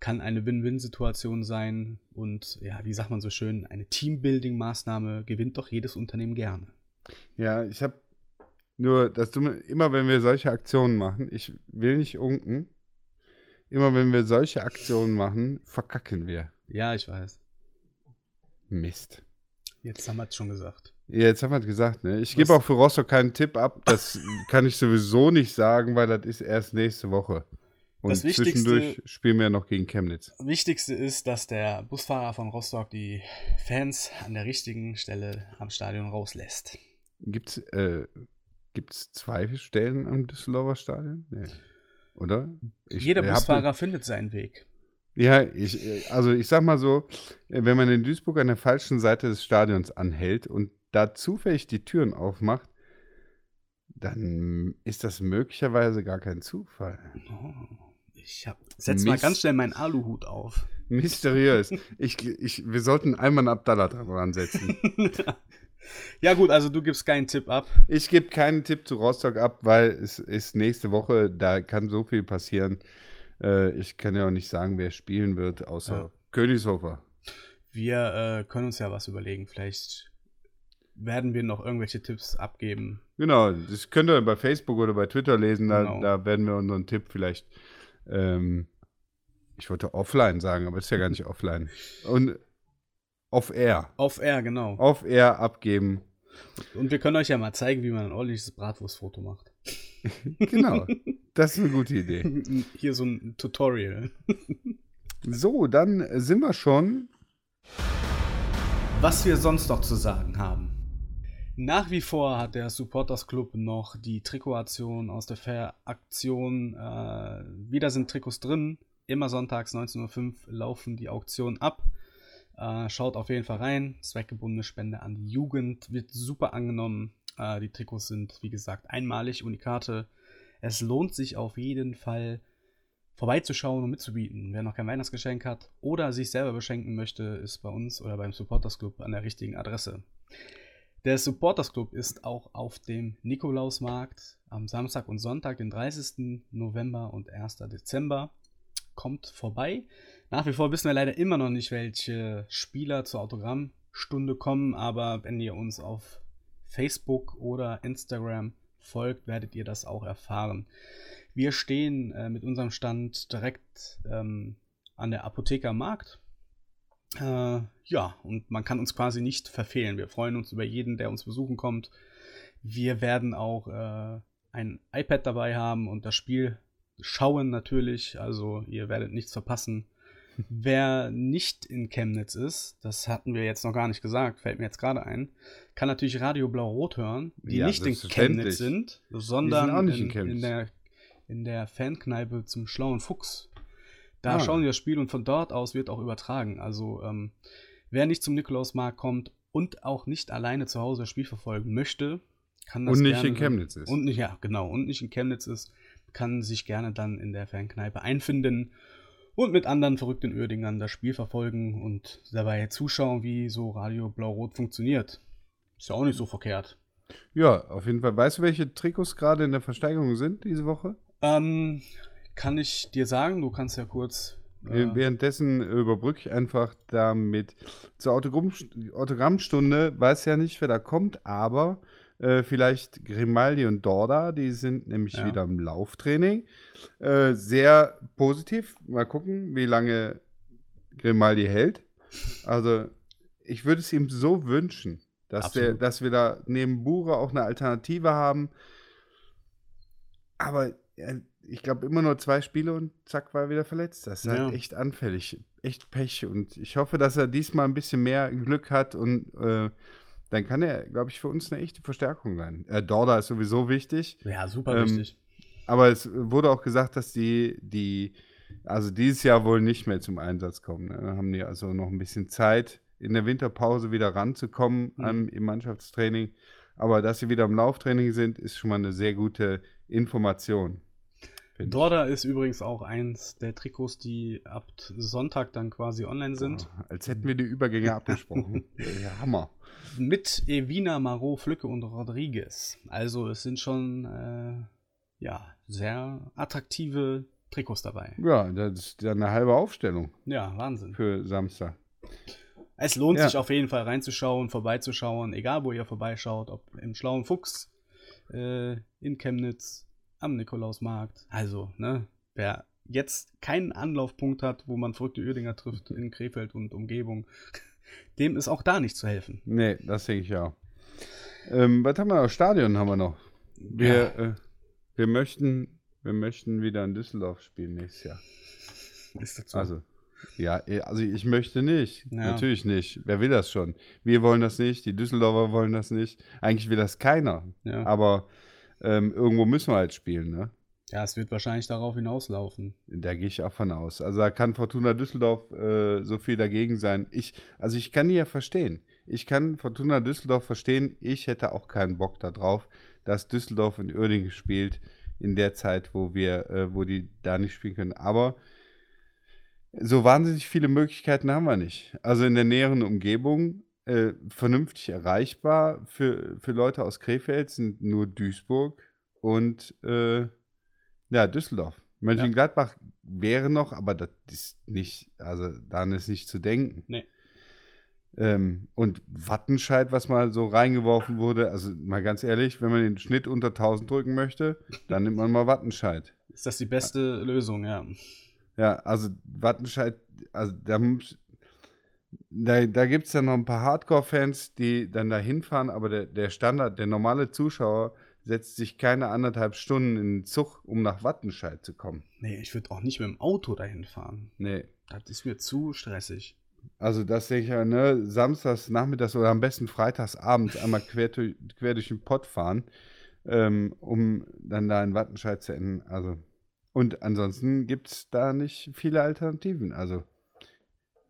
Kann eine Win-Win-Situation sein und ja, wie sagt man so schön, eine Teambuilding-Maßnahme gewinnt doch jedes Unternehmen gerne. Ja, ich habe nur das Dumme, immer wenn wir solche Aktionen machen, ich will nicht unken, immer wenn wir solche Aktionen machen, verkacken wir. Ja, ich weiß. Mist. Jetzt haben wir es schon gesagt. Ja, jetzt haben wir es gesagt, ne? Ich gebe auch für Rostock keinen Tipp ab. Das kann ich sowieso nicht sagen, weil das ist erst nächste Woche. Und Das zwischendurch spielen wir noch gegen Chemnitz. Wichtigste ist, dass der Busfahrer von Rostock die Fans an der richtigen Stelle am Stadion rauslässt. Gibt's, äh, gibt's zwei Stellen am Düsseldorfer Stadion? Nee. Oder? Ich, Jeder äh, hab- Busfahrer findet seinen Weg. Ja, ich, also ich sag mal so, wenn man in Duisburg an der falschen Seite des Stadions anhält und da zufällig die Türen aufmacht, dann ist das möglicherweise gar kein Zufall. Oh, ich hab, setz mal ganz schnell meinen Aluhut auf. Mysteriös. Ich, ich, wir sollten einmal einen Abdallah dran setzen. ja, gut, also du gibst keinen Tipp ab. Ich gebe keinen Tipp zu Rostock ab, weil es ist nächste Woche, da kann so viel passieren. Äh, ich kann ja auch nicht sagen, wer spielen wird, außer ja. Königshofer. Wir äh, können uns ja was überlegen. Vielleicht werden wir noch irgendwelche Tipps abgeben. Genau, das könnt ihr bei Facebook oder bei Twitter lesen. Da, genau. da werden wir unseren Tipp vielleicht, ähm, ich wollte offline sagen, aber ist ja gar nicht offline. Und off-air. Off-air, genau. Off-air abgeben. Und wir können euch ja mal zeigen, wie man ein ordentliches Bratwurstfoto macht. genau. Das ist eine gute Idee. Hier so ein Tutorial. so, dann sind wir schon. Was wir sonst noch zu sagen haben. Nach wie vor hat der Supporters Club noch die Trikotaktion aus der Fair-Aktion. Äh, wieder sind Trikots drin. Immer sonntags 19.05 Uhr laufen die Auktionen ab. Äh, schaut auf jeden Fall rein. Zweckgebundene Spende an die Jugend wird super angenommen. Äh, die Trikots sind, wie gesagt, einmalig, Unikate. Es lohnt sich auf jeden Fall vorbeizuschauen und mitzubieten. Wer noch kein Weihnachtsgeschenk hat oder sich selber beschenken möchte, ist bei uns oder beim Supporters Club an der richtigen Adresse. Der Supporters Club ist auch auf dem Nikolausmarkt am Samstag und Sonntag, den 30. November und 1. Dezember. Kommt vorbei. Nach wie vor wissen wir leider immer noch nicht, welche Spieler zur Autogrammstunde kommen, aber wenn ihr uns auf Facebook oder Instagram folgt, werdet ihr das auch erfahren. Wir stehen äh, mit unserem Stand direkt ähm, an der Apotheker Markt. Äh, ja, und man kann uns quasi nicht verfehlen. Wir freuen uns über jeden, der uns besuchen kommt. Wir werden auch äh, ein iPad dabei haben und das Spiel schauen natürlich. Also ihr werdet nichts verpassen. Wer nicht in Chemnitz ist, das hatten wir jetzt noch gar nicht gesagt, fällt mir jetzt gerade ein, kann natürlich Radio Blau-Rot hören, die ja, nicht in Chemnitz sind, sondern sind in, in, in, der, in der Fankneipe zum Schlauen Fuchs. Da ah. schauen wir das Spiel und von dort aus wird auch übertragen. Also ähm, wer nicht zum Nikolausmarkt kommt und auch nicht alleine zu Hause das Spiel verfolgen möchte, kann das Und nicht in Chemnitz ist. Und nicht, ja, genau, und nicht in Chemnitz ist, kann sich gerne dann in der Fankneipe einfinden und mit anderen verrückten Uerdingern das Spiel verfolgen und dabei zuschauen, wie so Radio Blau-Rot funktioniert. Ist ja auch nicht so verkehrt. Ja, auf jeden Fall. Weißt du, welche Trikots gerade in der Versteigerung sind diese Woche? Ähm, kann ich dir sagen, du kannst ja kurz. Äh Währenddessen überbrücke ich einfach damit zur Autogramm Autogrammstunde. Weiß ja nicht, wer da kommt, aber äh, vielleicht Grimaldi und Dorda, die sind nämlich ja. wieder im Lauftraining. Äh, sehr positiv. Mal gucken, wie lange Grimaldi hält. Also, ich würde es ihm so wünschen, dass, der, dass wir da neben Bure auch eine Alternative haben. Aber ich glaube, immer nur zwei Spiele und zack, war er wieder verletzt. Das ist halt ja. halt echt anfällig. Echt Pech. Und ich hoffe, dass er diesmal ein bisschen mehr Glück hat und äh, dann kann er, glaube ich, für uns eine echte Verstärkung sein. Äh, Dorda ist sowieso wichtig. Ja, super ähm, wichtig. Aber es wurde auch gesagt, dass die, die, also dieses Jahr wohl nicht mehr zum Einsatz kommen. Ne? Haben die also noch ein bisschen Zeit, in der Winterpause wieder ranzukommen mhm. an, im Mannschaftstraining. Aber dass sie wieder im Lauftraining sind, ist schon mal eine sehr gute Information. Dorda ist übrigens auch eins der Trikots, die ab Sonntag dann quasi online sind. Oh, als hätten wir die Übergänge abgesprochen. ja, Hammer. Mit Evina, Marot, Flücke und Rodriguez. Also es sind schon äh, ja, sehr attraktive Trikots dabei. Ja, das ist ja eine halbe Aufstellung. Ja, Wahnsinn. Für Samstag. Es lohnt ja. sich auf jeden Fall reinzuschauen, vorbeizuschauen, egal wo ihr vorbeischaut, ob im Schlauen Fuchs, äh, in Chemnitz, am Nikolausmarkt. Also, ne, wer jetzt keinen Anlaufpunkt hat, wo man verrückte Uerdinger trifft in Krefeld und Umgebung, dem ist auch da nicht zu helfen. Nee, das denke ich ja. Ähm, was haben wir noch? Stadion haben wir noch. Wir, ja. äh, wir, möchten, wir möchten wieder in Düsseldorf spielen nächstes Jahr. Ist das so? Also, ja, eh, also ich möchte nicht. Ja. Natürlich nicht. Wer will das schon? Wir wollen das nicht, die Düsseldorfer wollen das nicht. Eigentlich will das keiner. Ja. Aber ähm, irgendwo müssen wir halt spielen, ne? Ja, es wird wahrscheinlich darauf hinauslaufen. Da gehe ich auch von aus. Also da kann Fortuna Düsseldorf äh, so viel dagegen sein. Ich, also ich kann die ja verstehen. Ich kann Fortuna Düsseldorf verstehen. Ich hätte auch keinen Bock darauf, dass Düsseldorf in Uerdingen spielt in der Zeit, wo wir, äh, wo die da nicht spielen können. Aber so wahnsinnig viele Möglichkeiten haben wir nicht. Also in der näheren Umgebung äh, vernünftig erreichbar für, für Leute aus Krefeld sind nur Duisburg und äh, ja, Düsseldorf. Mönchengladbach ja. wäre noch, aber das ist nicht, also daran ist nicht zu denken. Nee. Ähm, und Wattenscheid, was mal so reingeworfen wurde, also mal ganz ehrlich, wenn man den Schnitt unter 1000 drücken möchte, dann nimmt man mal Wattenscheid. Ist das die beste ja. Lösung, ja. Ja, also Wattenscheid, also da, da, da gibt es ja noch ein paar Hardcore-Fans, die dann da hinfahren, aber der, der Standard, der normale Zuschauer setzt sich keine anderthalb Stunden in den Zug, um nach Wattenscheid zu kommen. Nee, ich würde auch nicht mit dem Auto dahin fahren. Nee. Das ist mir zu stressig. Also das denke ich ja, ne, samstags, nachmittags oder am besten freitags abends einmal quer, quer durch den Pott fahren, ähm, um dann da in Wattenscheid zu enden. Also und ansonsten gibt es da nicht viele Alternativen. Also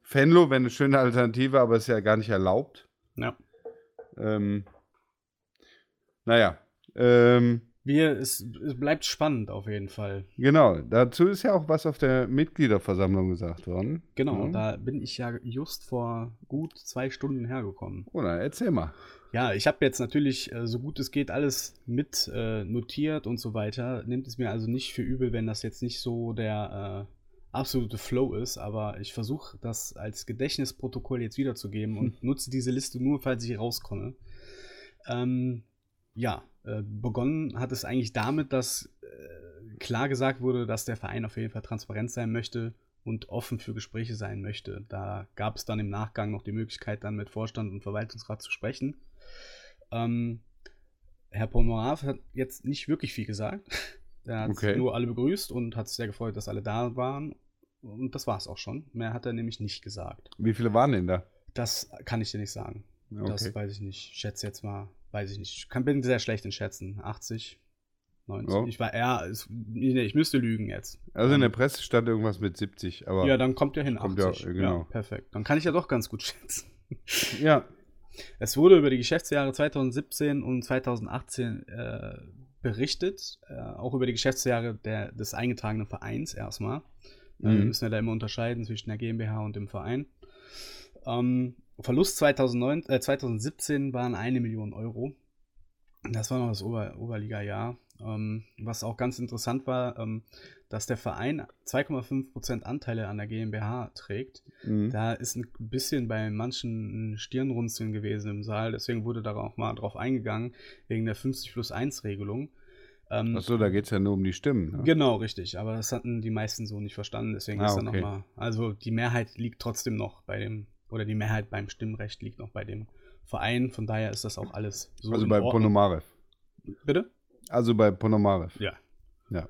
Fenlo wäre eine schöne Alternative, aber ist ja gar nicht erlaubt. Ja. Ähm, naja. Ähm, Wir, es, es bleibt spannend auf jeden Fall. Genau, dazu ist ja auch was auf der Mitgliederversammlung gesagt worden. Genau, ja. da bin ich ja just vor gut zwei Stunden hergekommen. Oder erzähl mal. Ja, ich habe jetzt natürlich, äh, so gut es geht, alles mit äh, notiert und so weiter. Nimmt es mir also nicht für übel, wenn das jetzt nicht so der äh, absolute Flow ist, aber ich versuche das als Gedächtnisprotokoll jetzt wiederzugeben und nutze diese Liste nur, falls ich rauskomme. Ähm, ja, äh, begonnen hat es eigentlich damit, dass äh, klar gesagt wurde, dass der Verein auf jeden Fall transparent sein möchte und offen für Gespräche sein möchte. Da gab es dann im Nachgang noch die Möglichkeit, dann mit Vorstand und Verwaltungsrat zu sprechen. Ähm, Herr Pomorav hat jetzt nicht wirklich viel gesagt. Er hat okay. nur alle begrüßt und hat sich sehr gefreut, dass alle da waren. Und das war es auch schon. Mehr hat er nämlich nicht gesagt. Wie viele waren denn da? Das kann ich dir nicht sagen. Okay. Das weiß ich nicht. Ich schätze jetzt mal, weiß ich nicht. Ich kann, bin sehr schlecht in Schätzen. 80, 90. Oh. Ich war eher, nee, ich müsste lügen jetzt. Also in der Presse stand irgendwas mit 70, aber. Ja, dann kommt ja hin. Kommt 80. Ja, genau. Ja, perfekt. Dann kann ich ja doch ganz gut schätzen. ja. Es wurde über die Geschäftsjahre 2017 und 2018 äh, berichtet, äh, auch über die Geschäftsjahre der, des eingetragenen Vereins erstmal. Mhm. Wir müssen ja da immer unterscheiden zwischen der GmbH und dem Verein. Ähm, Verlust 2009, äh, 2017 waren eine Million Euro. Das war noch das Ober Oberliga-Jahr. Ähm, was auch ganz interessant war, ähm, dass der Verein 2,5% Anteile an der GmbH trägt. Mhm. Da ist ein bisschen bei manchen ein Stirnrunzeln gewesen im Saal. Deswegen wurde da auch mal drauf eingegangen, wegen der 50 plus 1 Regelung. Ähm, Achso, da geht es ja nur um die Stimmen. Ne? Genau, richtig. Aber das hatten die meisten so nicht verstanden. Deswegen ah, ist da okay. nochmal. Also die Mehrheit liegt trotzdem noch bei dem, oder die Mehrheit beim Stimmrecht liegt noch bei dem Verein. Von daher ist das auch alles so. Also bei Ponomarev. Bitte? Also bei Ponomarev. Ja. Ja.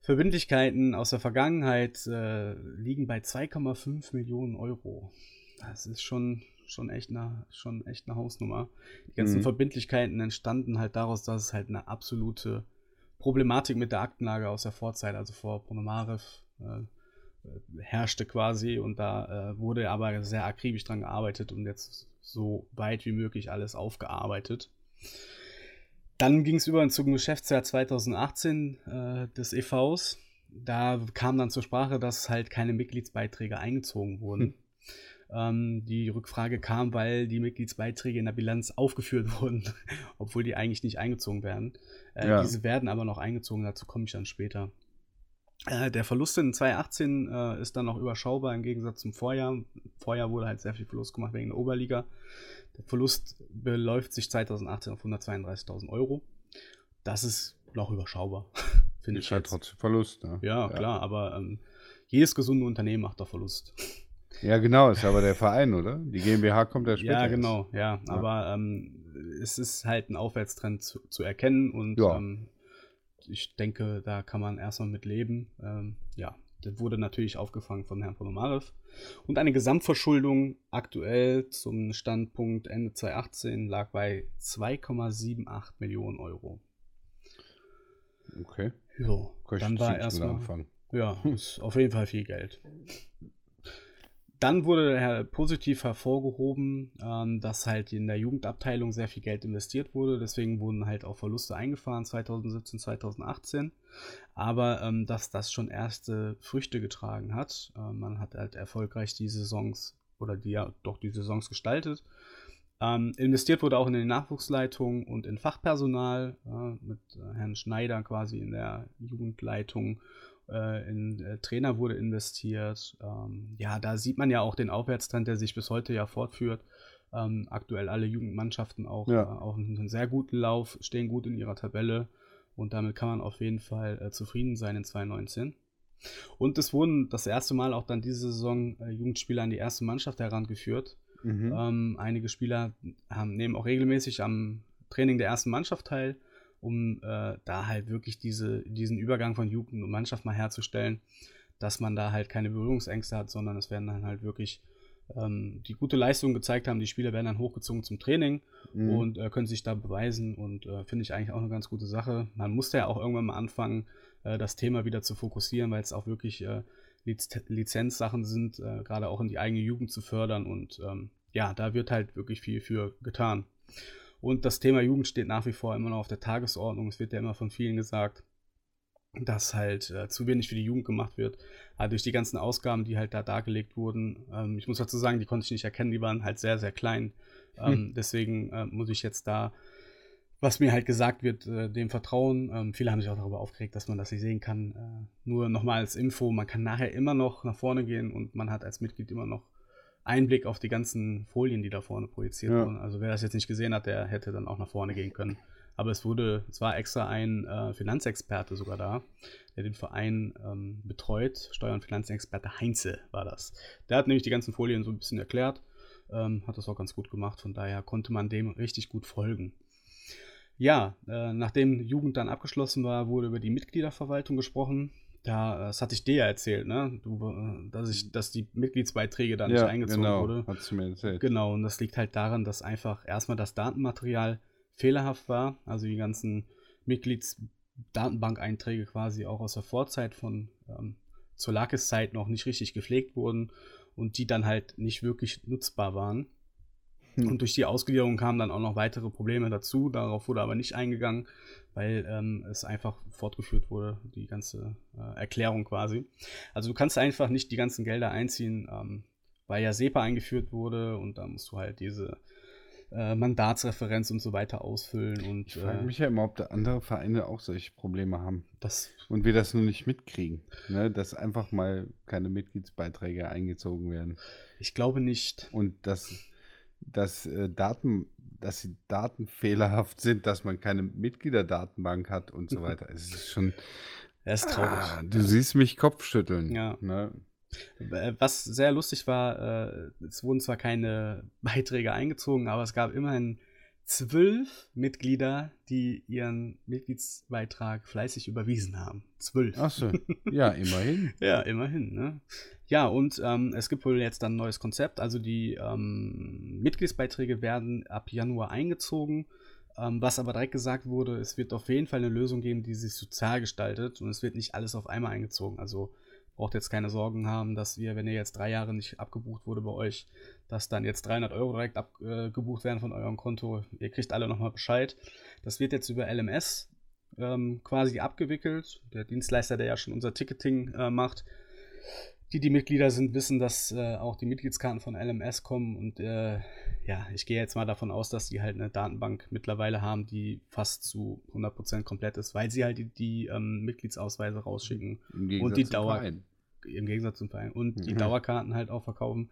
Verbindlichkeiten aus der Vergangenheit äh, liegen bei 2,5 Millionen Euro. Das ist schon, schon, echt eine, schon echt eine Hausnummer. Die ganzen mhm. Verbindlichkeiten entstanden halt daraus, dass es halt eine absolute Problematik mit der Aktenlage aus der Vorzeit, also vor Ponomarev, äh, herrschte quasi und da äh, wurde aber sehr akribisch dran gearbeitet und jetzt so weit wie möglich alles aufgearbeitet. Dann ging es über zum Geschäftsjahr 2018 äh, des EVs. Da kam dann zur Sprache, dass halt keine Mitgliedsbeiträge eingezogen wurden. Hm. Ähm, die Rückfrage kam, weil die Mitgliedsbeiträge in der Bilanz aufgeführt wurden, obwohl die eigentlich nicht eingezogen werden. Äh, ja. Diese werden aber noch eingezogen, dazu komme ich dann später. Äh, der Verlust in 2018 äh, ist dann noch überschaubar im Gegensatz zum Vorjahr. Vorjahr wurde halt sehr viel Verlust gemacht wegen der Oberliga. Der Verlust beläuft sich 2018 auf 132.000 Euro. Das ist noch überschaubar, finde ich. Ist halt trotzdem Verlust, ne? Ja, ja. klar, aber ähm, jedes gesunde Unternehmen macht doch Verlust. Ja, genau, ist aber der Verein, oder? Die GmbH kommt ja später. Ja, genau, ja. ja. Aber ähm, es ist halt ein Aufwärtstrend zu, zu erkennen und ja. ähm, ich denke, da kann man erstmal mit leben. Ähm, ja, das wurde natürlich aufgefangen von Herrn Ponomarev. Und eine Gesamtverschuldung aktuell zum Standpunkt Ende 2018 lag bei 2,78 Millionen Euro. Okay. Jo, dann war erstmal. Ja, ist auf jeden Fall viel Geld. Dann wurde positiv hervorgehoben, ähm, dass halt in der Jugendabteilung sehr viel Geld investiert wurde. Deswegen wurden halt auch Verluste eingefahren 2017, 2018. Aber ähm, dass das schon erste Früchte getragen hat. Äh, man hat halt erfolgreich die Saisons oder die ja doch die Saisons gestaltet. Ähm, investiert wurde auch in die Nachwuchsleitung und in Fachpersonal äh, mit äh, Herrn Schneider quasi in der Jugendleitung äh, in äh, Trainer wurde investiert. Ähm, ja, da sieht man ja auch den Aufwärtstrend, der sich bis heute ja fortführt. Ähm, aktuell alle Jugendmannschaften auch ja. äh, auf einen sehr guten Lauf, stehen gut in ihrer Tabelle und damit kann man auf jeden Fall äh, zufrieden sein in 2019. Und es wurden das erste Mal auch dann diese Saison äh, Jugendspieler an die erste Mannschaft herangeführt. Mhm. Ähm, einige Spieler haben, nehmen auch regelmäßig am Training der ersten Mannschaft teil um äh, da halt wirklich diese, diesen Übergang von Jugend und Mannschaft mal herzustellen, dass man da halt keine Berührungsängste hat, sondern es werden dann halt wirklich ähm, die gute Leistung gezeigt haben. Die Spieler werden dann hochgezogen zum Training mhm. und äh, können sich da beweisen und äh, finde ich eigentlich auch eine ganz gute Sache. Man musste ja auch irgendwann mal anfangen, äh, das Thema wieder zu fokussieren, weil es auch wirklich äh, Liz Lizenzsachen sind, äh, gerade auch in die eigene Jugend zu fördern und ähm, ja, da wird halt wirklich viel für getan. Und das Thema Jugend steht nach wie vor immer noch auf der Tagesordnung. Es wird ja immer von vielen gesagt, dass halt äh, zu wenig für die Jugend gemacht wird. Aber durch die ganzen Ausgaben, die halt da dargelegt wurden, ähm, ich muss dazu sagen, die konnte ich nicht erkennen, die waren halt sehr, sehr klein. Ähm, hm. Deswegen äh, muss ich jetzt da, was mir halt gesagt wird, äh, dem vertrauen. Ähm, viele haben sich auch darüber aufgeregt, dass man das nicht sehen kann. Äh, nur nochmal als Info, man kann nachher immer noch nach vorne gehen und man hat als Mitglied immer noch Einblick auf die ganzen Folien, die da vorne projiziert ja. wurden. Also wer das jetzt nicht gesehen hat, der hätte dann auch nach vorne gehen können. Aber es wurde, es war extra ein äh, Finanzexperte sogar da, der den Verein ähm, betreut. Steuer- und Finanzexperte Heinze war das. Der hat nämlich die ganzen Folien so ein bisschen erklärt, ähm, hat das auch ganz gut gemacht. Von daher konnte man dem richtig gut folgen. Ja, äh, nachdem Jugend dann abgeschlossen war, wurde über die Mitgliederverwaltung gesprochen. Ja, das hatte ich dir ja erzählt, ne? Du, äh, dass, ich, dass die Mitgliedsbeiträge da nicht ja, eingezogen genau, wurde. Hast du mir erzählt. Genau, und das liegt halt daran, dass einfach erstmal das Datenmaterial fehlerhaft war. Also die ganzen Mitgliedsdatenbank-Einträge quasi auch aus der Vorzeit von ähm, zur Lakes-Zeit noch nicht richtig gepflegt wurden und die dann halt nicht wirklich nutzbar waren. Hm. Und durch die Ausgliederung kamen dann auch noch weitere Probleme dazu. Darauf wurde aber nicht eingegangen, weil ähm, es einfach fortgeführt wurde, die ganze äh, Erklärung quasi. Also du kannst einfach nicht die ganzen Gelder einziehen, ähm, weil ja SEPA eingeführt wurde und da musst du halt diese äh, Mandatsreferenz und so weiter ausfüllen. Und, ich frage äh, mich ja immer, ob da andere Vereine auch solche Probleme haben. Das und wir das nur nicht mitkriegen. Ne? Dass einfach mal keine Mitgliedsbeiträge eingezogen werden. Ich glaube nicht. Und das dass äh, Daten, dass die Daten fehlerhaft sind, dass man keine Mitgliederdatenbank hat und so weiter. Es ist schon. Das ist traurig. Ah, du siehst mich Kopfschütteln. Ja. Ne? Was sehr lustig war, äh, es wurden zwar keine Beiträge eingezogen, aber es gab immerhin zwölf Mitglieder, die ihren Mitgliedsbeitrag fleißig überwiesen haben. Zwölf. Achso, ja, immerhin. ja, immerhin. Ne? Ja, und ähm, es gibt wohl jetzt dann ein neues Konzept. Also die ähm, Mitgliedsbeiträge werden ab Januar eingezogen. Ähm, was aber direkt gesagt wurde, es wird auf jeden Fall eine Lösung geben, die sich sozial gestaltet und es wird nicht alles auf einmal eingezogen. Also braucht jetzt keine Sorgen haben, dass ihr, wenn ihr jetzt drei Jahre nicht abgebucht wurde bei euch, dass dann jetzt 300 Euro direkt abgebucht werden von eurem Konto. Ihr kriegt alle nochmal Bescheid. Das wird jetzt über LMS ähm, quasi abgewickelt. Der Dienstleister, der ja schon unser Ticketing äh, macht, die, die Mitglieder sind, wissen, dass äh, auch die Mitgliedskarten von LMS kommen und äh, ja, ich gehe jetzt mal davon aus, dass die halt eine Datenbank mittlerweile haben, die fast zu 100% komplett ist, weil sie halt die, die ähm, Mitgliedsausweise rausschicken und die Dauer im Gegensatz zum Verein und mhm. die Dauerkarten halt auch verkaufen.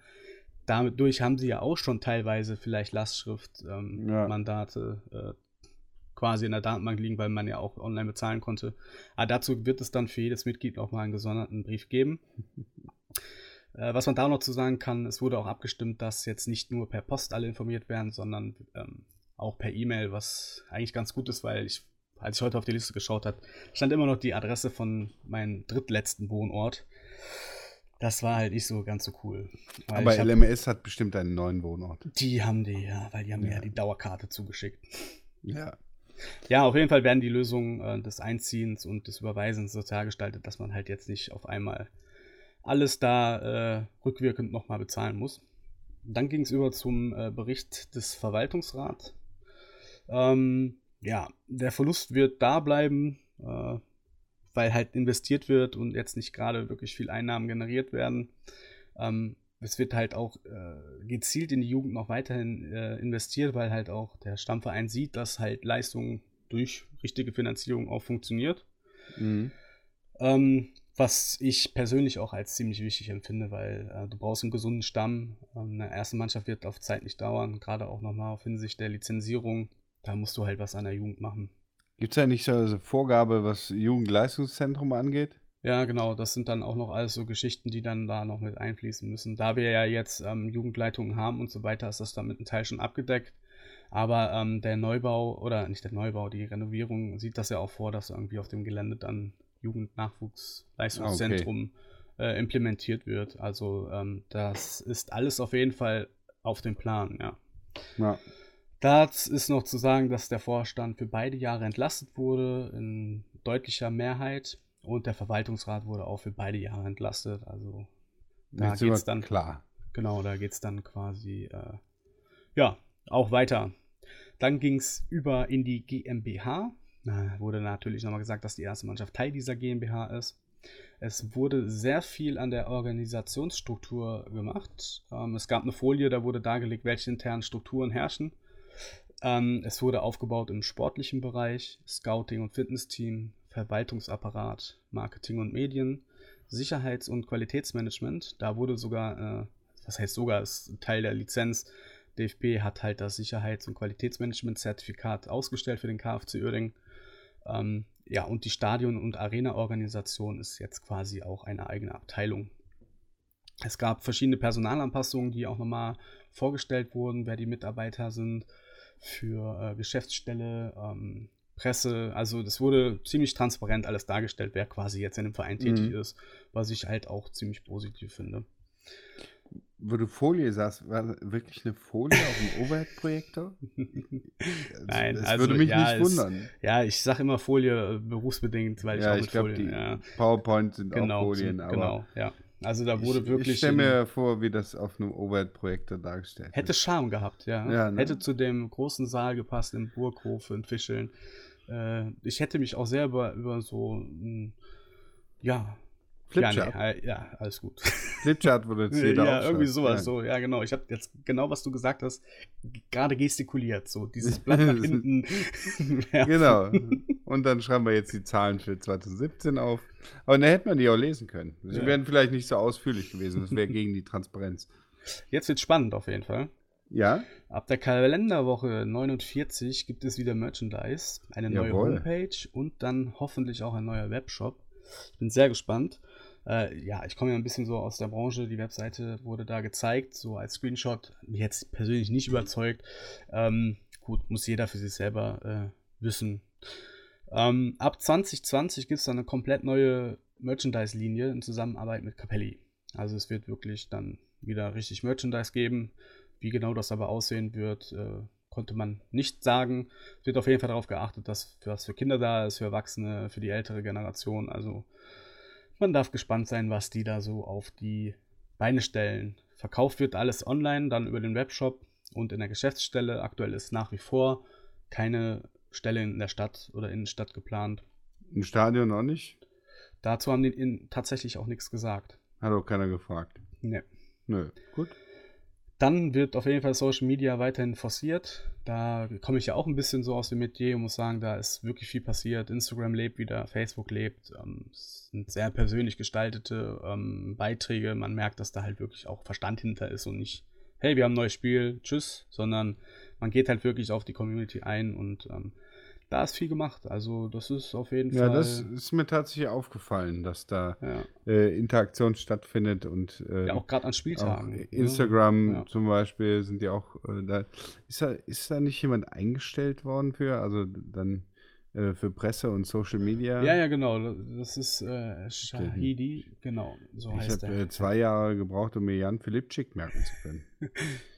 Dadurch haben sie ja auch schon teilweise vielleicht Lastschrift-Mandate ähm, ja. äh, quasi in der Datenbank liegen, weil man ja auch online bezahlen konnte. Aber dazu wird es dann für jedes Mitglied auch mal einen gesonderten Brief geben. äh, was man da noch zu sagen kann, es wurde auch abgestimmt, dass jetzt nicht nur per Post alle informiert werden, sondern ähm, auch per E-Mail, was eigentlich ganz gut ist, weil ich, als ich heute auf die Liste geschaut habe, stand immer noch die Adresse von meinem drittletzten Wohnort. Das war halt nicht so ganz so cool. Aber LMS hab, hat bestimmt einen neuen Wohnort. Die haben die, ja, weil die haben ja. mir ja die Dauerkarte zugeschickt. Ja. Ja, auf jeden Fall werden die Lösungen äh, des Einziehens und des Überweisens sozial gestaltet, dass man halt jetzt nicht auf einmal alles da äh, rückwirkend nochmal bezahlen muss. Dann ging es über zum äh, Bericht des Verwaltungsrats. Ähm, ja, der Verlust wird da bleiben, äh, weil halt investiert wird und jetzt nicht gerade wirklich viel Einnahmen generiert werden. Ähm, es wird halt auch äh, gezielt in die Jugend noch weiterhin äh, investiert, weil halt auch der Stammverein sieht, dass halt Leistung durch richtige Finanzierung auch funktioniert. Mhm. Ähm, was ich persönlich auch als ziemlich wichtig empfinde, weil äh, du brauchst einen gesunden Stamm. Ähm, eine erste Mannschaft wird auf Zeit nicht dauern, gerade auch nochmal auf Hinsicht der Lizenzierung. Da musst du halt was an der Jugend machen. Gibt es ja nicht so eine Vorgabe, was Jugendleistungszentrum angeht? Ja, genau, das sind dann auch noch alles so Geschichten, die dann da noch mit einfließen müssen. Da wir ja jetzt ähm, Jugendleitungen haben und so weiter, ist das damit ein Teil schon abgedeckt. Aber ähm, der Neubau, oder nicht der Neubau, die Renovierung sieht das ja auch vor, dass irgendwie auf dem Gelände dann Jugendnachwuchsleistungszentrum okay. äh, implementiert wird. Also ähm, das ist alles auf jeden Fall auf dem Plan, ja. ja. Dazu ist noch zu sagen, dass der Vorstand für beide Jahre entlastet wurde in deutlicher Mehrheit und der Verwaltungsrat wurde auch für beide Jahre entlastet. Also da geht es dann klar. Genau, da geht es dann quasi äh, ja auch weiter. Dann ging es über in die GmbH. Na, wurde natürlich nochmal gesagt, dass die erste Mannschaft Teil dieser GmbH ist. Es wurde sehr viel an der Organisationsstruktur gemacht. Ähm, es gab eine Folie, da wurde dargelegt, welche internen Strukturen herrschen. Ähm, es wurde aufgebaut im sportlichen Bereich, Scouting und Fitnessteam, Verwaltungsapparat, Marketing und Medien, Sicherheits- und Qualitätsmanagement. Da wurde sogar, äh, was heißt sogar, ist Teil der Lizenz. DFB hat halt das Sicherheits- und Qualitätsmanagement-Zertifikat ausgestellt für den KFC Uerdingen. Ähm, ja, und die Stadion- und Arena-Organisation ist jetzt quasi auch eine eigene Abteilung. Es gab verschiedene Personalanpassungen, die auch nochmal vorgestellt wurden, wer die Mitarbeiter sind für äh, Geschäftsstelle, ähm, Presse, also das wurde ziemlich transparent alles dargestellt, wer quasi jetzt in dem Verein tätig mhm. ist, was ich halt auch ziemlich positiv finde. Wo du Folie sagst, war wirklich eine Folie auf dem Overhead-Projektor? Nein, das also, würde mich ja, nicht wundern. Es, ja, ich sage immer Folie äh, berufsbedingt, weil ich ja, auch mit ich glaub, Folien, die ja. PowerPoint sind genau, auch Folien, sind, Genau, ja. Also da wurde ich, wirklich. Ich stelle mir vor, wie das auf einem Overhead-Projektor dargestellt Hätte ist. Charme gehabt, ja. ja ne? Hätte zu dem großen Saal gepasst im Burghof in Fischeln. Äh, ich hätte mich auch sehr über, so, mh, ja. Flipchart. Ja, nee, ja, alles gut. Flipchart würde jetzt jeder Ja, irgendwie sowas, ja. so, ja, genau. Ich habe jetzt genau, was du gesagt hast, gerade gestikuliert, so dieses Blatt nach hinten. genau. Und dann schreiben wir jetzt die Zahlen für 2017 auf. Aber dann hätte man die auch lesen können. Sie ja. wären vielleicht nicht so ausführlich gewesen. Das wäre gegen die Transparenz. Jetzt wird spannend auf jeden Fall. Ja. Ab der Kalenderwoche 49 gibt es wieder Merchandise, eine neue Jawohl. Homepage und dann hoffentlich auch ein neuer Webshop. Ich bin sehr gespannt. Äh, ja, ich komme ja ein bisschen so aus der Branche. Die Webseite wurde da gezeigt, so als Screenshot. Mich jetzt persönlich nicht überzeugt. Ähm, gut, muss jeder für sich selber äh, wissen. Ähm, ab 2020 gibt es dann eine komplett neue Merchandise-Linie in Zusammenarbeit mit Capelli. Also es wird wirklich dann wieder richtig Merchandise geben. Wie genau das aber aussehen wird, äh, konnte man nicht sagen. Es wird auf jeden Fall darauf geachtet, dass was für Kinder da ist, für Erwachsene, für die ältere Generation. Also man darf gespannt sein, was die da so auf die Beine stellen. Verkauft wird alles online, dann über den Webshop und in der Geschäftsstelle. Aktuell ist nach wie vor keine Stelle in der Stadt oder Innenstadt geplant. Im Stadion auch nicht? Dazu haben die tatsächlich auch nichts gesagt. Hat auch keiner gefragt. Nee. Nö, gut. Dann wird auf jeden Fall Social Media weiterhin forciert. Da komme ich ja auch ein bisschen so aus dem Metier und muss sagen, da ist wirklich viel passiert. Instagram lebt wieder, Facebook lebt. Ähm, es sind sehr persönlich gestaltete ähm, Beiträge. Man merkt, dass da halt wirklich auch Verstand hinter ist und nicht, hey, wir haben ein neues Spiel, tschüss, sondern man geht halt wirklich auf die Community ein und ähm, da ist viel gemacht. Also das ist auf jeden ja, Fall. Ja, das ist mir tatsächlich aufgefallen, dass da ja. äh, Interaktion stattfindet und äh, ja auch gerade an Spieltagen. Ne? Instagram ja. zum Beispiel sind ja auch äh, da. Ist da ist da nicht jemand eingestellt worden für? Also dann äh, für Presse und Social Media. Ja, ja, genau. Das ist äh, Shahidi, genau. So ich heißt habe er. äh, zwei Jahre gebraucht, um mir Jan Philipp Schick merken zu können.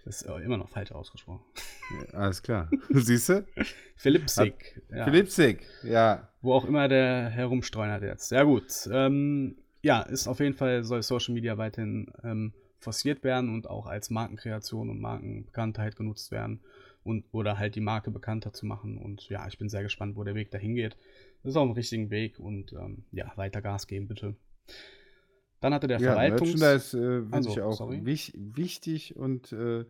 Das ist immer noch falsch ausgesprochen. Ja, alles klar. Siehst du? Philipp Sick. Ja. Philipp Sick, ja. Wo auch immer der herumstreunert jetzt. Ja, gut. Ähm, ja, ist auf jeden Fall, soll Social Media weiterhin ähm, forciert werden und auch als Markenkreation und Markenbekanntheit genutzt werden und oder halt die Marke bekannter zu machen. Und ja, ich bin sehr gespannt, wo der Weg dahin geht. Das ist auch ein richtigen Weg und ähm, ja, weiter Gas geben, bitte. Dann hatte der Ja, Verwaltungs... Merchandise äh, finde Also, ich auch wich wichtig und äh,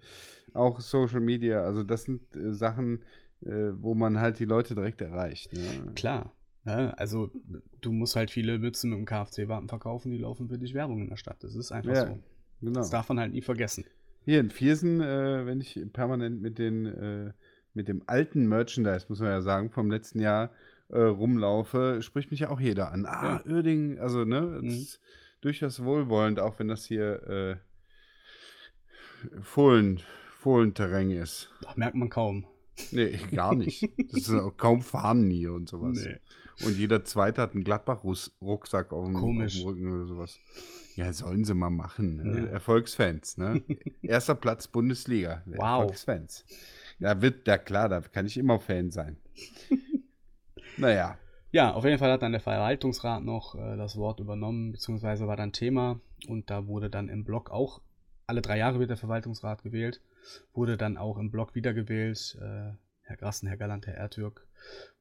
auch Social Media. Also das sind äh, Sachen, äh, wo man halt die Leute direkt erreicht. Ne? Klar. Ja, also du musst halt viele Mützen mit dem KFC-Wappen verkaufen, die laufen für dich Werbung in der Stadt. Das ist einfach Ja, so. Genau. Das darf man halt nie vergessen. Hier in Viersen, äh, wenn ich permanent mit den äh, mit dem alten Merchandise, muss man ja sagen, vom letzten Jahr äh, rumlaufe, spricht mich ja auch jeder an. Ah, Uerdingen, also ne, das Mhm. ist durchaus wohlwollend, auch wenn das hier äh, Fohlen, Fohlenterrain ist. Doch, merkt man kaum. Nee, gar nicht. Das ist auch kaum fahren hier und sowas. Nee. Und jeder Zweite hat einen Gladbach-Rucksack auf, auf dem Rücken oder sowas. Ja, sollen sie mal machen. Ne? Ja. Erfolgsfans, ne? Erster Platz Bundesliga. Wow. Erfolgsfans. Ja, wird, ja klar, da kann ich immer Fan sein. naja. Ja, auf jeden Fall hat dann der Verwaltungsrat noch äh, das Wort übernommen, beziehungsweise war dann Thema und da wurde dann im Blog auch, alle drei Jahre wird der Verwaltungsrat gewählt, wurde dann auch im Blog wiedergewählt. Äh, Herr Grassen, Herr Galland, Herr Ertürk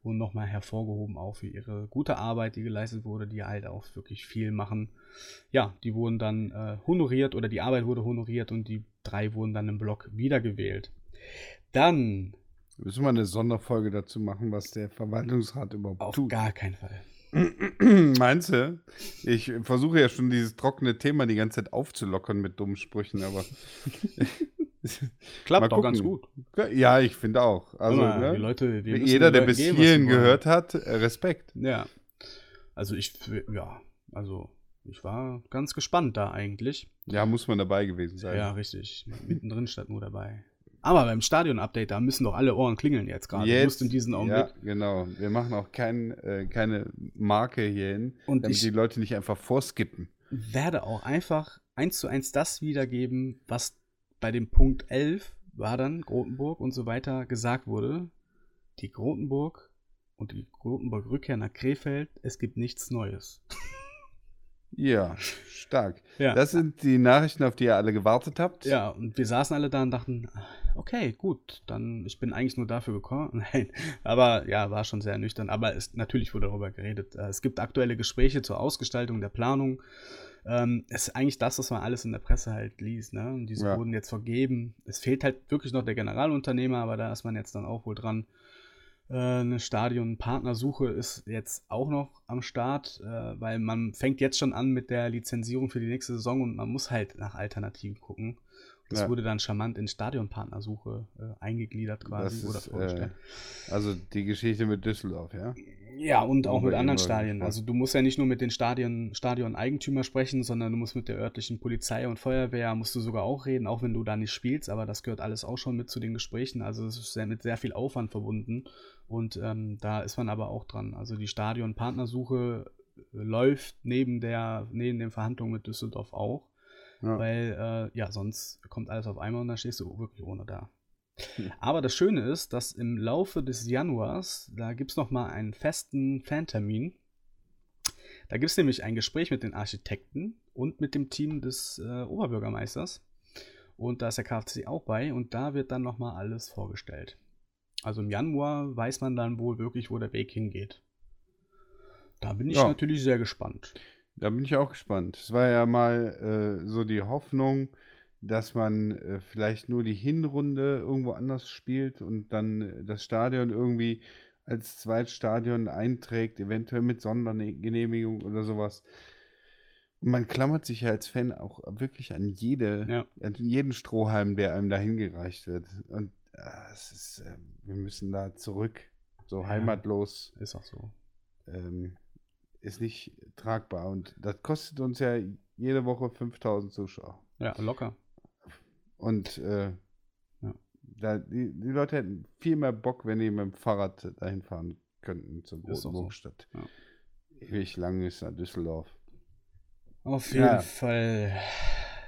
wurden nochmal hervorgehoben auch für ihre gute Arbeit, die geleistet wurde, die halt auch wirklich viel machen. Ja, die wurden dann äh, honoriert oder die Arbeit wurde honoriert und die drei wurden dann im Blog wiedergewählt. Dann Müssen wir eine Sonderfolge dazu machen, was der Verwaltungsrat überhaupt auf tut. gar keinen Fall. Meinst du? Ich versuche ja schon dieses trockene Thema die ganze Zeit aufzulockern mit dummen Sprüchen, aber. Klappt Mal doch ganz gut. Ja, ich finde auch. Also, mal, ne? die Leute, müssen jeder, der bis hierhin gehört hat, äh, Respekt. Ja. Also ich, ja, also ich war ganz gespannt da eigentlich. Ja, muss man dabei gewesen sein. Ja, richtig. Mittendrin statt nur dabei. Aber beim Stadion-Update, da müssen doch alle Ohren klingeln jetzt gerade. Just in diesem Augenblick. Ja, genau. Wir machen auch kein, äh, keine Marke hierhin, Und damit die Leute nicht einfach vorskippen. Werde auch einfach eins zu eins das wiedergeben, was bei dem Punkt 11 war dann Grotenburg und so weiter gesagt wurde. Die Grotenburg und die Grotenburg-Rückkehr nach Krefeld, es gibt nichts Neues. Ja, stark. Ja. Das sind die Nachrichten, auf die ihr alle gewartet habt. Ja, und wir saßen alle da und dachten, okay, gut, dann, ich bin eigentlich nur dafür gekommen. Nein, aber ja, war schon sehr nüchtern. Aber es, natürlich wurde darüber geredet. Äh, Es gibt aktuelle Gespräche zur Ausgestaltung der Planung. Ähm, es ist eigentlich das, was man alles in der Presse halt liest. Ne? Und diese Ja. wurden jetzt vergeben. Es fehlt halt wirklich noch der Generalunternehmer, aber da ist man jetzt dann auch wohl dran. Äh, eine Stadionpartnersuche ist jetzt auch noch am Start, äh, weil man fängt jetzt schon an mit der Lizenzierung für die nächste Saison und man muss halt nach Alternativen gucken. Das Ja. wurde dann charmant in Stadionpartnersuche äh, eingegliedert quasi Das oder ist, vorgestellt. äh, also die Geschichte mit Düsseldorf, ja? Ja, und auch mit anderen Stadien. Also du musst ja nicht nur mit den Stadion, Stadion-Eigentümer sprechen, sondern du musst mit der örtlichen Polizei und Feuerwehr, musst du sogar auch reden, auch wenn du da nicht spielst, aber das gehört alles auch schon mit zu den Gesprächen. Also es ist sehr, mit sehr viel Aufwand verbunden und ähm, da ist man aber auch dran. Also die Stadion-Partnersuche läuft neben, der, neben den Verhandlungen mit Düsseldorf auch, Ja. weil äh, ja, sonst kommt alles auf einmal und dann stehst du wirklich ohne da. Hm. Aber das Schöne ist, dass im Laufe des Januars, da gibt es nochmal einen festen Fantermin. Da gibt es nämlich ein Gespräch mit den Architekten und mit dem Team des äh, Oberbürgermeisters. Und da ist der KfC auch bei und da wird dann nochmal alles vorgestellt. Also im Januar weiß man dann wohl wirklich, wo der Weg hingeht. Da bin ich Ja. natürlich sehr gespannt. Da bin ich auch gespannt. Es war ja mal äh, so die Hoffnung, dass man äh, vielleicht nur die Hinrunde irgendwo anders spielt und dann äh, das Stadion irgendwie als Zweitstadion einträgt, eventuell mit Sondergenehmigung oder sowas. Und man klammert sich ja als Fan auch wirklich an jede, Ja. an jeden Strohhalm, der einem da hingereicht wird. Und äh, es ist, äh, wir müssen da zurück, so Ja. heimatlos Ist auch so. ähm, ist nicht tragbar. Und das kostet uns ja jede Woche 5000 Zuschauer. Ja, locker. Und äh, Ja. da, die, die Leute hätten viel mehr Bock, wenn die mit dem Fahrrad dahin fahren könnten zur Ist doch so. Ja. Ewig lang ist nach Düsseldorf. Auf jeden Ja. Fall,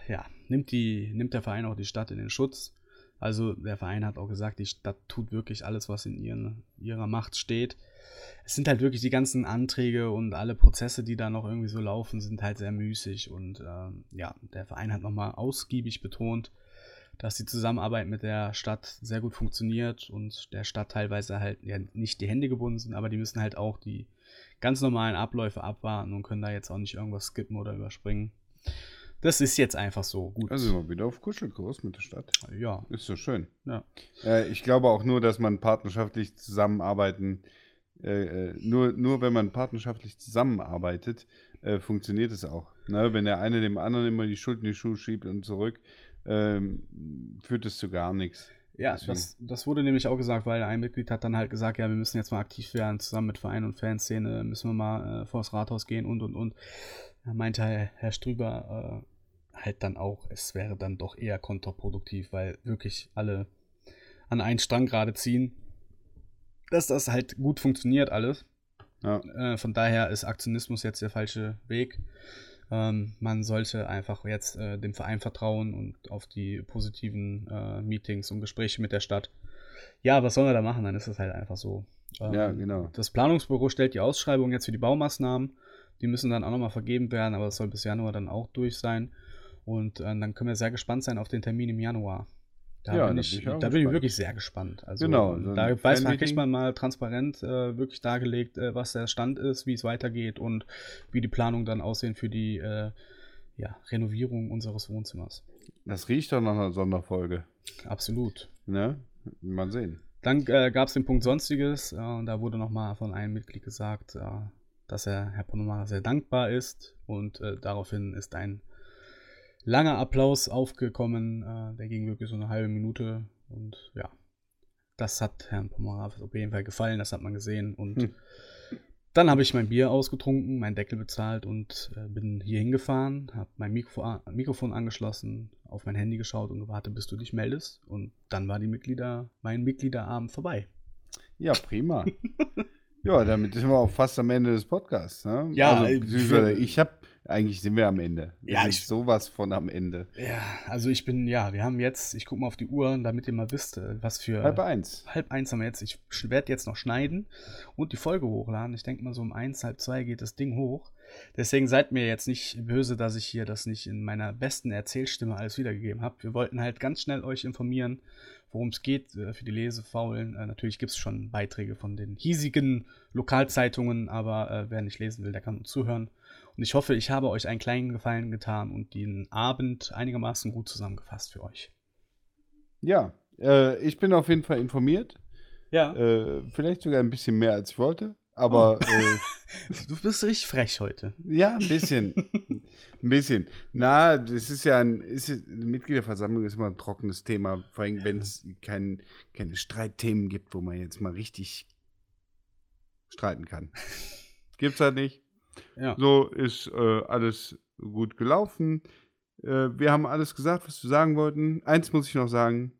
ja, nimmt, die, nimmt der Verein auch die Stadt in den Schutz. Also der Verein hat auch gesagt, die Stadt tut wirklich alles, was in ihren, ihrer Macht steht. Es sind halt wirklich die ganzen Anträge und alle Prozesse, die da noch irgendwie so laufen, sind halt sehr müßig. Und ähm, ja, der Verein hat nochmal ausgiebig betont, dass die Zusammenarbeit mit der Stadt sehr gut funktioniert und der Stadt teilweise halt ja, nicht die Hände gebunden sind, aber die müssen halt auch die ganz normalen Abläufe abwarten und können da jetzt auch nicht irgendwas skippen oder überspringen. Das ist jetzt einfach so. Gut. Also sind wir wieder auf Kuschelkurs mit der Stadt. ja, Ist so schön. ja. Äh, ich glaube auch nur, dass man partnerschaftlich zusammenarbeiten, äh, äh, nur, nur wenn man partnerschaftlich zusammenarbeitet, äh, funktioniert es auch. Ne? Wenn der eine dem anderen immer die Schuld in die Schuhe schiebt und zurück, ähm, führt es zu gar nichts. Ja, das, das wurde nämlich auch gesagt, weil ein Mitglied hat dann halt gesagt, ja, wir müssen jetzt mal aktiv werden, zusammen mit Verein und Fanszene müssen wir mal äh, vors Rathaus gehen und und und. Da meinte Herr, Herr Strüber äh, halt dann auch, es wäre dann doch eher kontraproduktiv, weil wirklich alle an einen Strang gerade ziehen, dass das halt gut funktioniert alles. Ja. Äh, von daher ist Aktionismus jetzt der falsche Weg. Ähm, man sollte einfach jetzt äh, dem Verein vertrauen und auf die positiven äh, Meetings und Gespräche mit der Stadt. Ja, was sollen wir da machen? Dann ist es halt einfach so. Ähm, Ja, genau. Das Planungsbüro stellt die Ausschreibung jetzt für die Baumaßnahmen. Die müssen dann auch nochmal vergeben werden, aber das soll bis Januar dann auch durch sein. Und äh, dann können wir sehr gespannt sein auf den Termin im Januar. Da Ja, bin ich, bin ich da bin ich wirklich sehr gespannt. Also, Genau, ähm, so da weiß man, kriegt man mal transparent äh, wirklich dargelegt, äh, was der Stand ist, wie es weitergeht und wie die Planungen dann aussehen für die äh, ja, Renovierung unseres Wohnzimmers. Das riecht doch nach einer Sonderfolge. Absolut. Ne? Mal sehen. Dann äh, gab es den Punkt Sonstiges. Äh, und da wurde nochmal von einem Mitglied gesagt, äh, dass er Herr Ponomara sehr dankbar ist. Und daraufhin ist ein langer Applaus aufgekommen. Äh, der ging wirklich so eine halbe Minute. Und ja, das hat Herrn Ponomara auf jeden Fall gefallen. Das hat man gesehen. Und Hm. dann habe ich mein Bier ausgetrunken, meinen Deckel bezahlt und äh, bin hier hingefahren, habe mein Mikro Mikrofon angeschlossen, auf mein Handy geschaut und gewartet, bis du dich meldest. Und dann war die Mitglieder, mein Mitgliederabend vorbei. Ja, prima. ja, damit sind wir auch fast am Ende des Podcasts. Ne? Ja, also, ich habe, eigentlich sind wir am Ende. Wir Ja, sind ich- sowas von am Ende. Ja, also ich bin, ja, wir haben jetzt, ich gucke mal auf die Uhr, damit ihr mal wisst, äh, was für. Halb eins. halb eins haben wir jetzt. Ich werde jetzt noch schneiden und die Folge hochladen. Ich denke mal, so um eins, halb zwei geht das Ding hoch. Deswegen seid mir jetzt nicht böse, dass ich hier das nicht in meiner besten Erzählstimme alles wiedergegeben habe. Wir wollten halt ganz schnell euch informieren, worum es geht äh, für die Lesefaulen. Äh, natürlich gibt es schon Beiträge von den hiesigen Lokalzeitungen, aber wer nicht lesen will, der kann uns zuhören. Und ich hoffe, ich habe euch einen kleinen Gefallen getan und den Abend einigermaßen gut zusammengefasst für euch. Ja, äh, ich bin auf jeden Fall informiert. Ja. Äh, vielleicht sogar ein bisschen mehr als ich wollte. Aber Oh. Du bist richtig frech heute. äh, ja, ein bisschen. ein bisschen. Na, das ist ja ein, ist, eine Mitgliederversammlung ist immer ein trockenes Thema, vor allem wenn es kein, keine Streitthemen gibt, wo man jetzt mal richtig streiten kann. Gibt's halt nicht. Ja. So ist äh, alles gut gelaufen. Äh, wir haben alles gesagt, was wir sagen wollten. Eins muss ich noch sagen: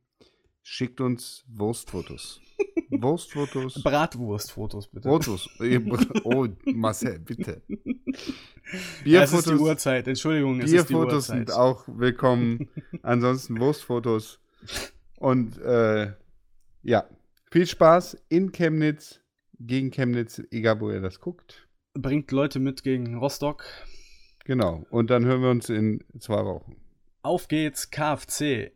Schickt uns Wurstfotos. Wurstfotos. Bratwurstfotos, bitte. Fotos. Oh, Marcel, bitte. Ja, es ist die Bierfotos, Uhrzeit, Entschuldigung, es ist die Bierfotos Uhrzeit. sind auch willkommen. Ansonsten Wurstfotos. Und äh, ja, viel Spaß in Chemnitz, gegen Chemnitz, egal wo ihr das guckt. Bringt Leute mit gegen Rostock. Genau. Und dann hören wir uns in zwei Wochen. Auf geht's, KFC.